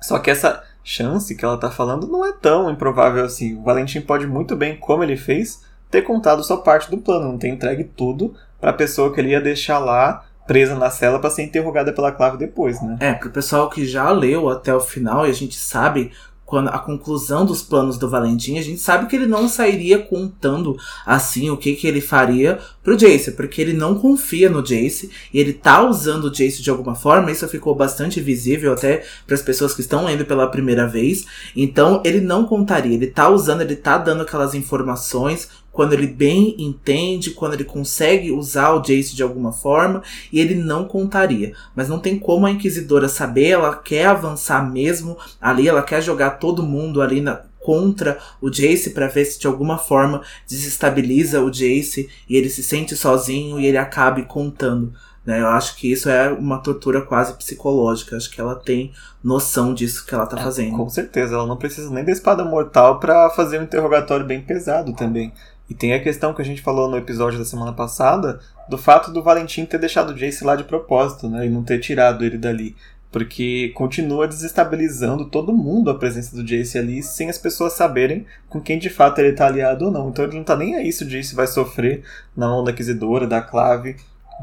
Só que essa chance que ela tá falando não é tão improvável assim. O Valentim pode muito bem, como ele fez, ter contado só parte do plano, não ter entregue tudo para a pessoa que ele ia deixar lá presa na cela para ser interrogada pela Clave depois, né? É, pro pessoal que já leu até o final e a gente sabe quando a conclusão dos planos do Valentim, a gente sabe que ele não sairia contando assim o que que ele faria pro Jace, porque ele não confia no Jace e ele tá usando o Jace de alguma forma, isso ficou bastante visível até para as pessoas que estão lendo pela primeira vez. Então, ele não contaria, ele tá usando, ele tá dando aquelas informações quando ele bem entende, quando ele consegue usar o Jace de alguma forma, e ele não contaria. Mas não tem como a Inquisidora saber, ela quer avançar mesmo ali, ela quer jogar todo mundo ali na, contra o Jace para ver se de alguma forma desestabiliza o Jace e ele se sente sozinho e ele acabe contando Né? Eu acho que isso é uma tortura quase psicológica. Acho que ela tem noção disso que ela tá É, fazendo. Com certeza, ela não precisa nem da espada mortal pra fazer um interrogatório bem pesado também. E tem a questão que a gente falou no episódio da semana passada, do fato do Valentim ter deixado o Jace lá de propósito, né? E não ter tirado ele dali. Porque continua desestabilizando todo mundo a presença do Jace ali, sem as pessoas saberem com quem de fato ele tá aliado ou não. Então ele não tá nem aí se o Jace vai sofrer na mão da Inquisidora, da Clave,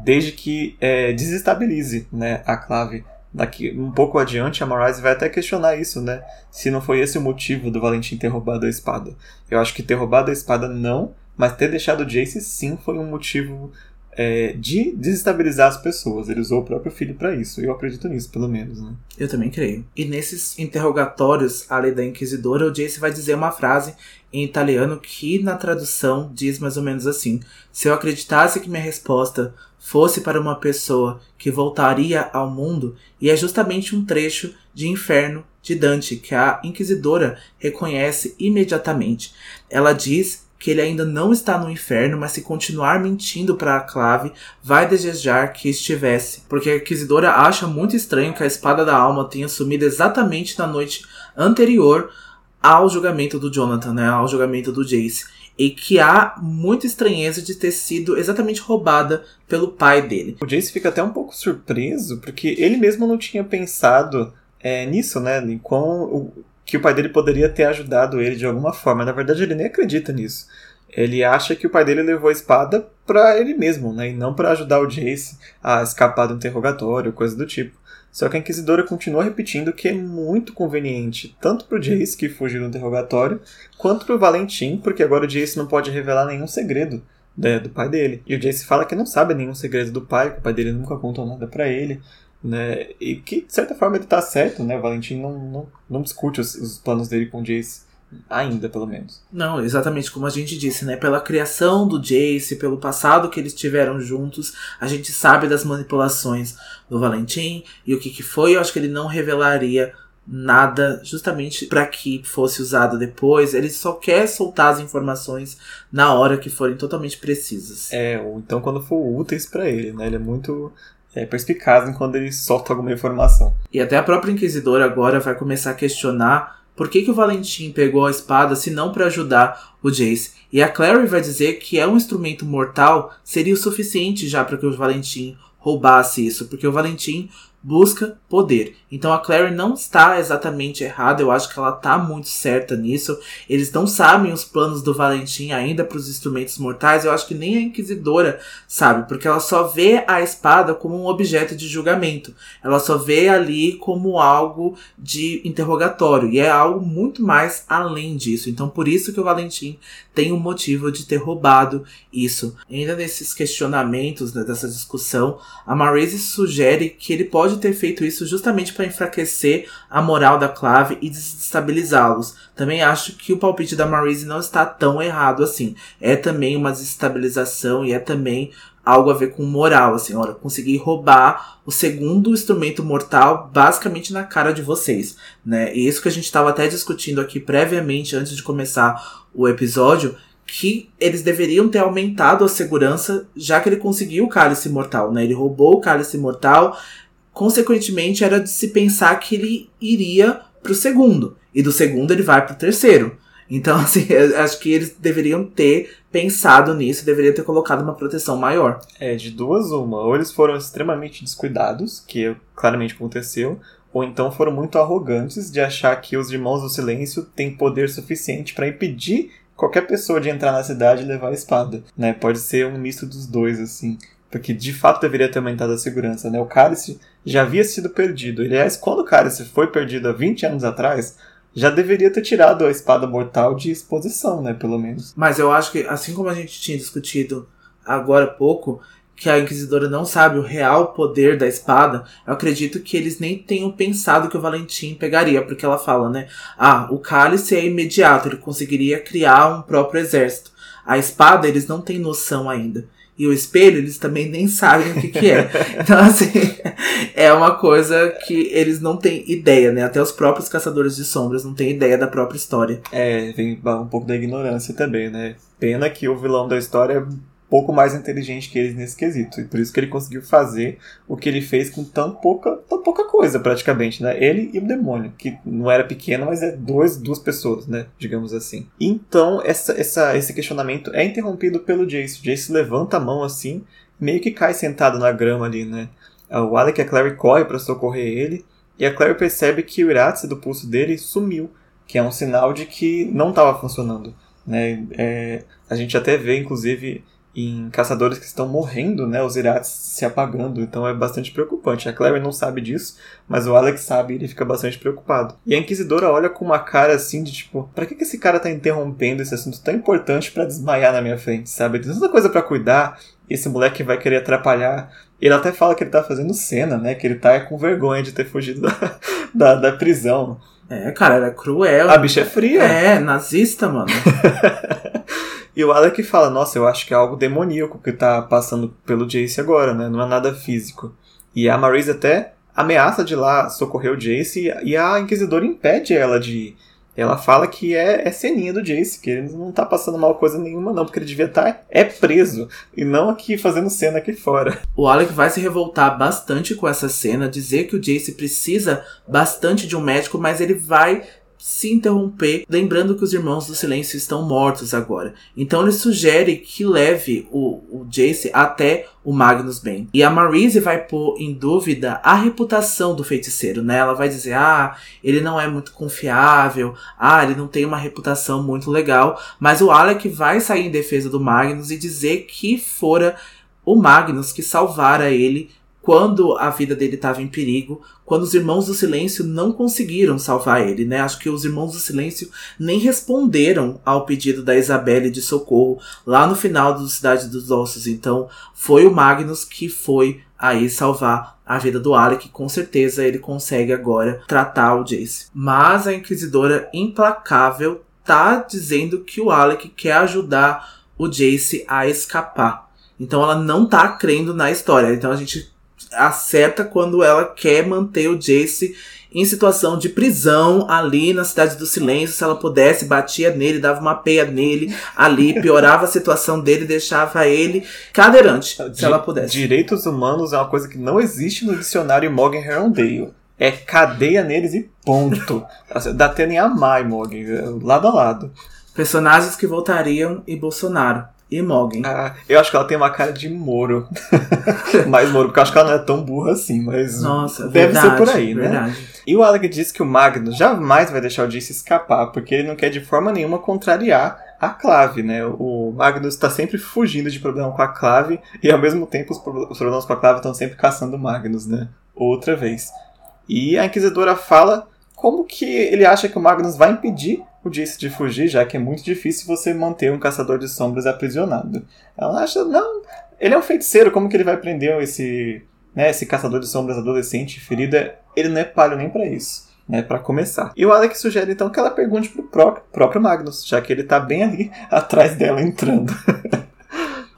desde que é, desestabilize né, a Clave. Daqui um pouco adiante, a Marise vai até questionar isso, né? Se não foi esse o motivo do Valentim ter roubado a espada. Eu acho que ter roubado a espada não, mas ter deixado o Jace sim foi um motivo é, de desestabilizar as pessoas. Ele usou o próprio filho para isso. Eu acredito nisso, pelo menos, né? Eu também creio. E nesses interrogatórios, ali da Inquisidora, o Jace vai dizer uma frase em italiano que, na tradução, diz mais ou menos assim: Se eu acreditasse que minha resposta fosse para uma pessoa que voltaria ao mundo, e é justamente um trecho de Inferno de Dante que a Inquisidora reconhece imediatamente. Ela diz que ele ainda não está no inferno, mas se continuar mentindo para a clave, vai desejar que estivesse. Porque a Inquisidora acha muito estranho que a espada da alma tenha sumido exatamente na noite anterior ao julgamento do Jonathan, né, ao julgamento do Jace. E que há muita estranheza de ter sido exatamente roubada pelo pai dele. O Jace fica até um pouco surpreso, porque ele mesmo não tinha pensado é, nisso, né? Em quão, que o pai dele poderia ter ajudado ele de alguma forma. Na verdade, ele nem acredita nisso. Ele acha que o pai dele levou a espada para ele mesmo, né? E não para ajudar o Jace a escapar do interrogatório, coisa do tipo. Só que a Inquisidora continua repetindo que é muito conveniente, tanto pro Jace, que fugiu do interrogatório, quanto pro Valentim, porque agora o Jace não pode revelar nenhum segredo né, do pai dele. E o Jace fala que não sabe nenhum segredo do pai, que o pai dele nunca contou nada para ele. Né? E que, de certa forma, ele tá certo, né? O Valentim não, não, não discute os, os planos dele com o Jace. Ainda, pelo menos. Não, exatamente como a gente disse, né? Pela criação do Jace, pelo passado que eles tiveram juntos, a gente sabe das manipulações do Valentim e o que, que foi. Eu acho que ele não revelaria nada justamente para que fosse usado depois. Ele só quer soltar as informações na hora que forem totalmente precisas. É, ou então quando for úteis para ele, né? Ele é muito é, perspicaz em quando ele solta alguma informação. E até a própria Inquisidora agora vai começar a questionar por que, que o Valentim pegou a espada se não para ajudar o Jace? E a Clary vai dizer que é um instrumento mortal seria o suficiente já para que o Valentim roubasse isso, porque o Valentim busca poder. Então a Clary não está exatamente errada, eu acho que ela está muito certa nisso. Eles não sabem os planos do Valentim ainda para os instrumentos mortais, eu acho que nem a Inquisidora sabe, porque ela só vê a espada como um objeto de julgamento. Ela só vê ali como algo de interrogatório, e é algo muito mais além disso. Então por isso que o Valentim tem um motivo de ter roubado isso. Ainda nesses questionamentos, né, dessa discussão, a Marise sugere que ele pode ter feito isso justamente para enfraquecer a moral da clave e desestabilizá-los. Também acho que o palpite da Marise não está tão errado assim. É também uma desestabilização e é também algo a ver com moral, assim, olha, consegui roubar o segundo instrumento mortal basicamente na cara de vocês, né? E isso que a gente estava até discutindo aqui previamente antes de começar o episódio, que eles deveriam ter aumentado a segurança, já que ele conseguiu o cálice mortal, né? Ele roubou o cálice mortal, consequentemente era de se pensar que ele iria pro segundo, e do segundo ele vai pro terceiro. Então, assim, acho que eles deveriam ter pensado nisso, deveriam ter colocado uma proteção maior. É, de duas uma. Ou eles foram extremamente descuidados, que claramente aconteceu, ou então foram muito arrogantes de achar que os Irmãos do Silêncio têm poder suficiente para impedir qualquer pessoa de entrar na cidade e levar a espada. Né? Pode ser um misto dos dois, assim. Porque de fato deveria ter aumentado a segurança. Né? O cálice já havia sido perdido. Aliás, quando o cálice foi perdido há 20 anos atrás, já deveria ter tirado a espada mortal de exposição, né, pelo menos. Mas eu acho que, assim como a gente tinha discutido agora há pouco, que a Inquisidora não sabe o real poder da espada, eu acredito que eles nem tenham pensado que o Valentim pegaria, porque ela fala, né? Ah, o cálice é imediato, ele conseguiria criar um próprio exército. A espada, eles não têm noção ainda. E o espelho, eles também nem sabem o que, que é. Então, assim, é uma coisa que eles não têm ideia, né? Até os próprios caçadores de sombras não têm ideia da própria história. É, vem um pouco da ignorância também, né? Pena que o vilão da história pouco mais inteligente que eles nesse quesito. E por isso que ele conseguiu fazer o que ele fez com tão pouca, tão pouca coisa, praticamente, né? Ele e o demônio, que não era pequeno, mas é dois, duas pessoas, né? Digamos assim. Então, essa, essa, esse questionamento é interrompido pelo Jace. O Jace levanta a mão assim, meio que cai sentado na grama ali, né? O Alec e a Clary correm para socorrer ele, e a Clary percebe que o Iratse do pulso dele sumiu, que é um sinal de que não estava funcionando. Né? É, a gente até vê, inclusive, em caçadores que estão morrendo, né, os irates se apagando, então é bastante preocupante. A Clary não sabe disso, mas o Alex sabe e ele fica bastante preocupado. E a Inquisidora olha com uma cara assim de tipo, pra que, que esse cara tá interrompendo esse assunto tão importante para desmaiar na minha frente, sabe? Tem tanta coisa para cuidar, esse moleque vai querer atrapalhar. Ele até fala que ele tá fazendo cena, né, que ele tá com vergonha de ter fugido da, da, da prisão. É, cara, era cruel. A bicha é fria. É, nazista, mano. E o Alec fala, nossa, eu acho que é algo demoníaco que tá passando pelo Jace agora, né? Não é nada físico. E a Marise até ameaça de lá socorrer o Jace e a Inquisidora impede ela de ir. Ela fala que é, é ceninha do Jace, que ele não tá passando mal coisa nenhuma, não, porque ele devia estar tá, é preso e não aqui fazendo cena aqui fora. O Alec vai se revoltar bastante com essa cena, dizer que o Jace precisa bastante de um médico, mas ele vai se interromper, lembrando que os irmãos do silêncio estão mortos agora. Então ele sugere que leve o, o Jace até o Magnus Bane. E a Marise vai pôr em dúvida a reputação do feiticeiro, né? Ela vai dizer: "Ah, ele não é muito confiável. Ah, ele não tem uma reputação muito legal". Mas o Alec vai sair em defesa do Magnus e dizer que fora o Magnus que salvara ele quando a vida dele estava em perigo, quando os Irmãos do Silêncio não conseguiram salvar ele, né? Acho que os Irmãos do Silêncio nem responderam ao pedido da Isabelle de socorro lá no final do Cidade dos Ossos. Então, foi o Magnus que foi aí salvar a vida do Alec. Com certeza ele consegue agora tratar o Jace. Mas a Inquisidora implacável tá dizendo que o Alec quer ajudar o Jace a escapar. Então ela não tá crendo na história. Então a gente acerta quando ela quer manter o Jace em situação de prisão ali na Cidade do Silêncio. Se ela pudesse, batia nele, dava uma peia nele ali, piorava a situação dele, deixava ele cadeirante, se ela pudesse. Direitos humanos é uma coisa que não existe no dicionário Morgan Herondale. É cadeia neles e ponto. Dá até nem amar Morgan, lado a lado. Personagens que voltariam e Bolsonaro e Morgan. Ah, eu acho que ela tem uma cara de Moro. Mais Moro, porque eu acho que ela não é tão burra assim, mas Nossa, deve verdade, ser por aí, né? verdade. E o Alec diz que o Magnus jamais vai deixar o Jace escapar, porque ele não quer de forma nenhuma contrariar a Clave, né? O Magnus está sempre fugindo de problema com a Clave e ao mesmo tempo os problemas com a Clave estão sempre caçando o Magnus, né? Outra vez. E a Inquisidora fala como que ele acha que o Magnus vai impedir o Jace de fugir, já que é muito difícil você manter um caçador de sombras aprisionado. Ela acha, não, ele é um feiticeiro, como que ele vai prender esse, né, esse caçador de sombras adolescente ferido? Ele não é palho nem para isso. Né, para começar. E o Alex sugere então que ela pergunte pro próprio, próprio Magnus, já que ele tá bem ali atrás dela entrando.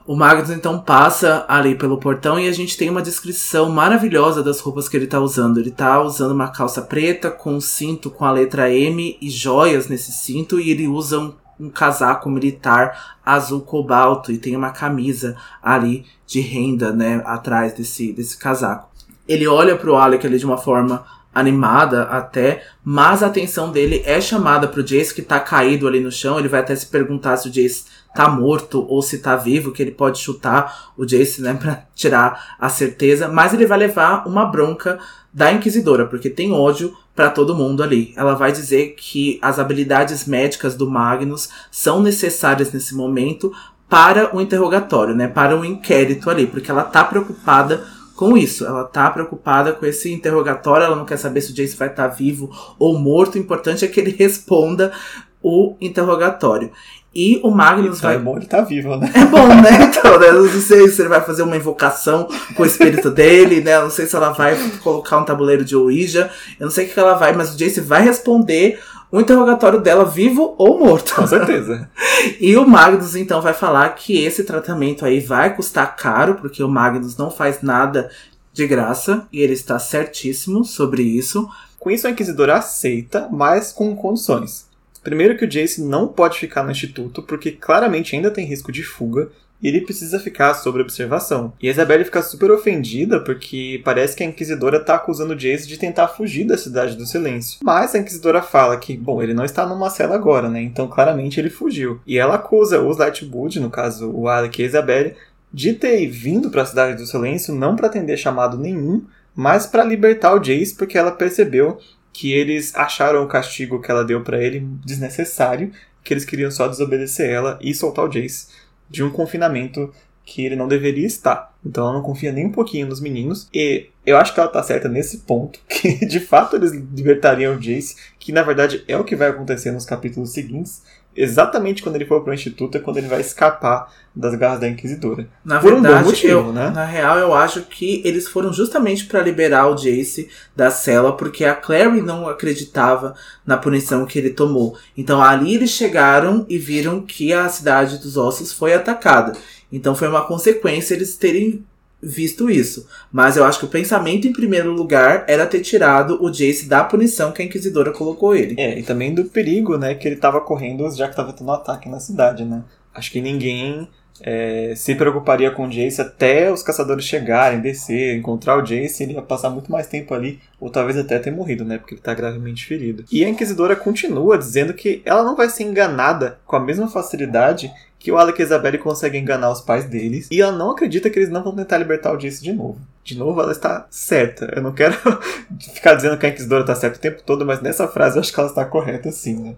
O Magnus então passa ali pelo portão e a gente tem uma descrição maravilhosa das roupas que ele tá usando. Ele tá usando uma calça preta com um cinto com a letra M e joias nesse cinto e ele usa um, um casaco militar azul cobalto e tem uma camisa ali de renda, né, atrás desse, desse casaco. Ele olha pro Alec ali de uma forma animada até, mas a atenção dele é chamada pro Jace que tá caído ali no chão. Ele vai até se perguntar se o Jace tá morto ou se tá vivo, que ele pode chutar o Jace, né, pra tirar a certeza. Mas ele vai levar uma bronca da Inquisidora, porque tem ódio para todo mundo ali. Ela vai dizer que as habilidades médicas do Magnus são necessárias nesse momento para o interrogatório, né, para o inquérito ali, porque ela tá preocupada com isso. Ela tá preocupada com esse interrogatório, ela não quer saber se o Jace vai estar tá vivo ou morto. O importante é que ele responda o interrogatório. E o Magnus então vai. É bom ele tá vivo, né? É bom, né? Então, né? Não sei se ele vai fazer uma invocação com o espírito dele, né? Eu não sei se ela vai colocar um tabuleiro de Ouija. Eu não sei o que ela vai, mas o Jace vai responder o interrogatório dela vivo ou morto. Com certeza. e o Magnus então vai falar que esse tratamento aí vai custar caro, porque o Magnus não faz nada de graça e ele está certíssimo sobre isso. Com isso a Inquisidora aceita, mas com condições. Primeiro que o Jace não pode ficar no instituto, porque claramente ainda tem risco de fuga. e ele precisa ficar sob observação. E a Isabelle fica super ofendida porque parece que a Inquisidora tá acusando Jace de tentar fugir da Cidade do Silêncio. Mas a Inquisidora fala que, bom, ele não está numa cela agora, né? Então claramente ele fugiu. E ela acusa os Lightwood, no caso o Alec e a Isabelle, de ter vindo para a Cidade do Silêncio não para atender chamado nenhum, mas para libertar o Jace porque ela percebeu que eles acharam o castigo que ela deu para ele desnecessário, que eles queriam só desobedecer ela e soltar o Jace de um confinamento que ele não deveria estar. Então ela não confia nem um pouquinho nos meninos. E eu acho que ela tá certa nesse ponto, que de fato eles libertariam o Jace, que na verdade é o que vai acontecer nos capítulos seguintes exatamente quando ele for pro Instituto é quando ele vai escapar das garras da Inquisidora. Na Por verdade, um bom motivo, eu, né? na real, eu acho que eles foram justamente para liberar o Jace da cela, porque a Clary não acreditava na punição que ele tomou. Então ali eles chegaram e viram que a cidade dos ossos foi atacada. Então foi uma consequência eles terem visto isso. Mas eu acho que o pensamento, em primeiro lugar, era ter tirado o Jace da punição que a Inquisidora colocou ele. É, e também do perigo, né, que ele tava correndo já que tava tendo um ataque na cidade, né? Acho que ninguém é, se preocuparia com o Jace até os caçadores chegarem, descer, encontrar o Jace, ele ia passar muito mais tempo ali, ou talvez até ter morrido, né? Porque ele tá gravemente ferido. E a Inquisidora continua dizendo que ela não vai ser enganada com a mesma facilidade que o Alec e a Isabelle conseguem enganar os pais deles. E ela não acredita que eles não vão tentar libertar o Jace de novo. De novo, ela está certa. Eu não quero ficar dizendo que a Inquisidora está certa o tempo todo, mas nessa frase eu acho que ela está correta sim, né?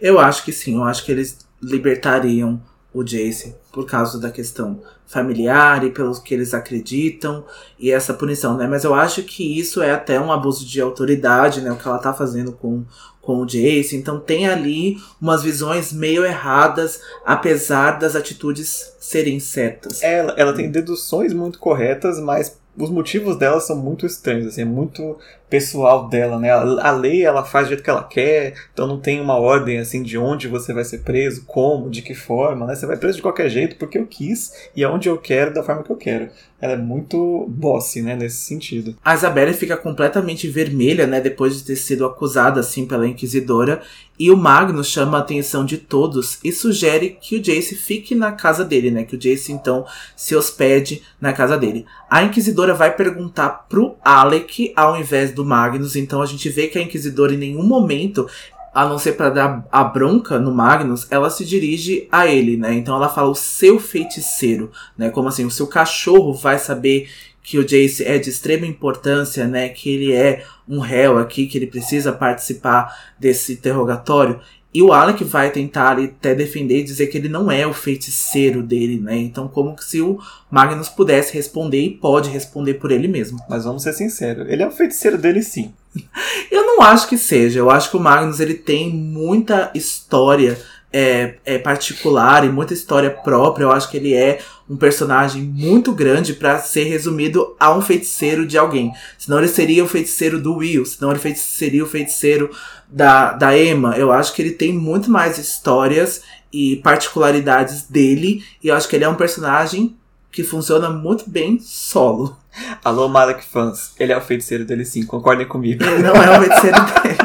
Eu acho que sim. Eu acho que eles libertariam o Jace por causa da questão familiar e pelos que eles acreditam e essa punição, né? Mas eu acho que isso é até um abuso de autoridade, né? O que ela tá fazendo com com o Jace. Então tem ali umas visões meio erradas, apesar das atitudes serem certas. Ela, ela tem deduções muito corretas, mas os motivos dela são muito estranhos, assim, é muito pessoal dela, né? A, lei ela faz do jeito que ela quer, então não tem uma ordem assim de onde você vai ser preso, como, de que forma, né? Você vai preso de qualquer jeito porque eu quis e aonde eu quero, da forma que eu quero. Ela é muito bossy, né, nesse sentido. A Isabelle fica completamente vermelha, né, depois de ter sido acusada assim pela inquisidora, e o Magnus chama a atenção de todos e sugere que o Jace fique na casa dele, né, que o Jace então se hospede na casa dele. A inquisidora vai perguntar pro Alec ao invés do Magnus, então a gente vê que a Inquisidora em nenhum momento a não ser para dar a bronca no Magnus, ela se dirige a ele, né? Então ela fala o seu feiticeiro, né? Como assim, o seu cachorro vai saber que o Jace é de extrema importância, né? Que ele é um réu aqui, que ele precisa participar desse interrogatório. E o Alec vai tentar ali, até defender e dizer que ele não é o feiticeiro dele, né? Então, como se o Magnus pudesse responder e pode responder por ele mesmo. Mas vamos ser sinceros, ele é o feiticeiro dele sim. Eu não acho que seja. Eu acho que o Magnus ele tem muita história é, é, particular e muita história própria. Eu acho que ele é um personagem muito grande para ser resumido a um feiticeiro de alguém. Senão ele seria o feiticeiro do Will, senão ele seria o feiticeiro da, da Emma. Eu acho que ele tem muito mais histórias e particularidades dele. E eu acho que ele é um personagem que funciona muito bem solo. Alô, Malek fãs. Ele é o feiticeiro dele sim, concordem comigo. Ele não é o feiticeiro dele.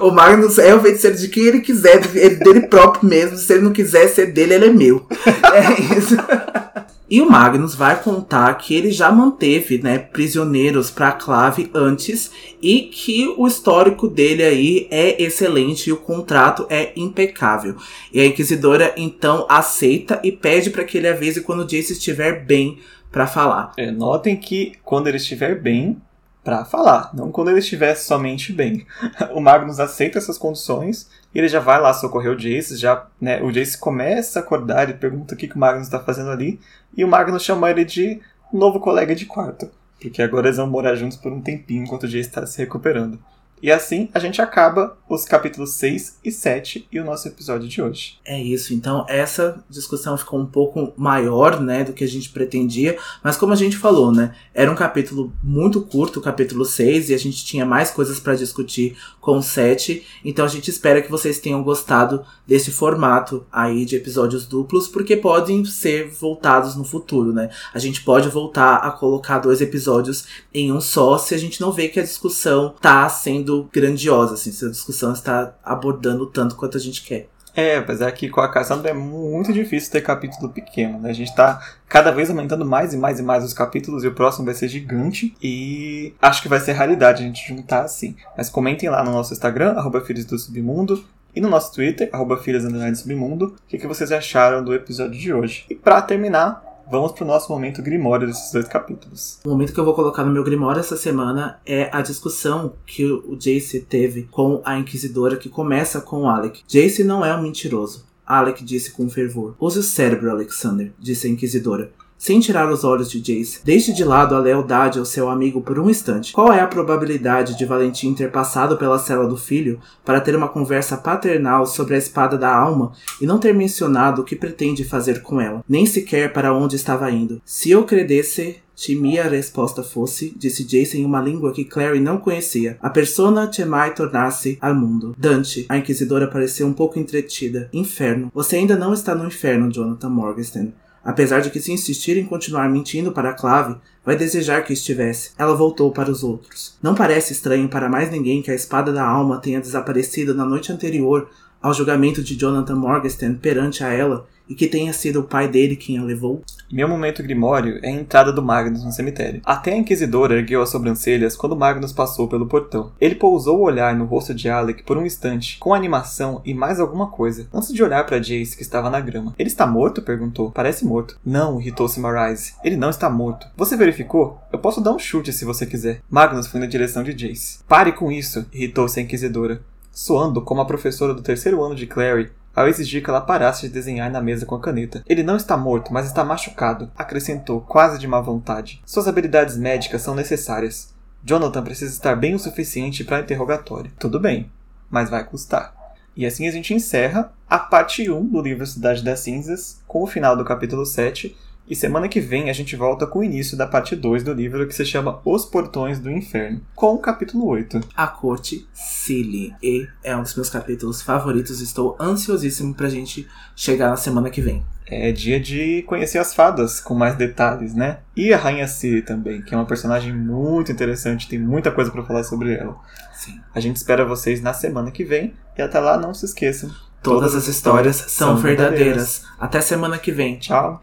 O Magnus é o feiticeiro de quem ele quiser, dele próprio mesmo. Se ele não quiser ser dele, ele é meu. É isso. E o Magnus vai contar que ele já manteve, né, prisioneiros para Clave antes e que o histórico dele aí é excelente e o contrato é impecável. E a inquisidora então aceita e pede para que ele avise quando Jace estiver bem para falar. É, notem que quando ele estiver bem, para falar, não quando ele estiver somente bem. O Magnus aceita essas condições e ele já vai lá socorrer o Jace, já, né, o Jace começa a acordar e pergunta o que, que o Magnus está fazendo ali, e o Magnus chama ele de novo colega de quarto, porque agora eles vão morar juntos por um tempinho enquanto o Jace está se recuperando. E assim a gente acaba os capítulos 6 e 7 e o nosso episódio de hoje. É isso, então essa discussão ficou um pouco maior, né, do que a gente pretendia, mas como a gente falou, né, era um capítulo muito curto, o capítulo 6, e a gente tinha mais coisas para discutir com o 7, então a gente espera que vocês tenham gostado desse formato aí de episódios duplos, porque podem ser voltados no futuro, né? A gente pode voltar a colocar dois episódios em um só se a gente não vê que a discussão tá sendo grandiosa, assim, se a discussão está abordando tanto quanto a gente quer. É, apesar que com a Cassandra é muito difícil ter capítulo pequeno, né? A gente tá cada vez aumentando mais e mais e mais os capítulos e o próximo vai ser gigante e acho que vai ser raridade a gente juntar assim. Mas comentem lá no nosso Instagram, arroba Filhos do Submundo, e no nosso Twitter, arroba Filhas Submundo, o que, que vocês acharam do episódio de hoje. E para terminar, vamos pro nosso momento Grimório desses dois capítulos. O momento que eu vou colocar no meu Grimório essa semana é a discussão que o Jace teve com a Inquisidora, que começa com o Alec. Jace não é um mentiroso. Alec disse com fervor. Use o cérebro, Alexander, disse a Inquisidora sem tirar os olhos de Jace. Deixe de lado a lealdade ao seu amigo por um instante. Qual é a probabilidade de Valentim ter passado pela cela do filho para ter uma conversa paternal sobre a espada da alma e não ter mencionado o que pretende fazer com ela, nem sequer para onde estava indo? Se eu credesse, Temia a resposta fosse, disse Jace em uma língua que Clary não conhecia. A persona Temai tornasse ao mundo. Dante, a inquisidora pareceu um pouco entretida. Inferno. Você ainda não está no inferno, Jonathan Morgenstern apesar de que se insistir em continuar mentindo para a clave, vai desejar que estivesse. Ela voltou para os outros. Não parece estranho para mais ninguém que a espada da alma tenha desaparecido na noite anterior ao julgamento de Jonathan Morgenstern perante a ela e que tenha sido o pai dele quem a levou? Meu momento grimório é a entrada do Magnus no cemitério. Até a Inquisidora ergueu as sobrancelhas quando Magnus passou pelo portão. Ele pousou o olhar no rosto de Alec por um instante, com animação e mais alguma coisa, antes de olhar para Jace que estava na grama. Ele está morto? perguntou. Parece morto. Não, irritou-se Marise. Ele não está morto. Você verificou? Eu posso dar um chute se você quiser. Magnus foi na direção de Jace. Pare com isso, irritou-se a Inquisidora. Soando como a professora do terceiro ano de Clary, ao exigir que ela parasse de desenhar na mesa com a caneta. Ele não está morto, mas está machucado, acrescentou, quase de má vontade. Suas habilidades médicas são necessárias. Jonathan precisa estar bem o suficiente para interrogatório. Tudo bem, mas vai custar. E assim a gente encerra a parte 1 do livro Cidade das Cinzas, com o final do capítulo 7, e semana que vem a gente volta com o início da parte 2 do livro que se chama Os Portões do Inferno, com o capítulo 8. A Corte Silly. E é um dos meus capítulos favoritos. Estou ansiosíssimo pra gente chegar na semana que vem. É dia de conhecer as fadas com mais detalhes, né? E a Rainha Silly também, que é uma personagem muito interessante, tem muita coisa para falar sobre ela. Sim. A gente espera vocês na semana que vem e até lá não se esqueçam. Todas as histórias são verdadeiras. Até semana que vem. Tchau.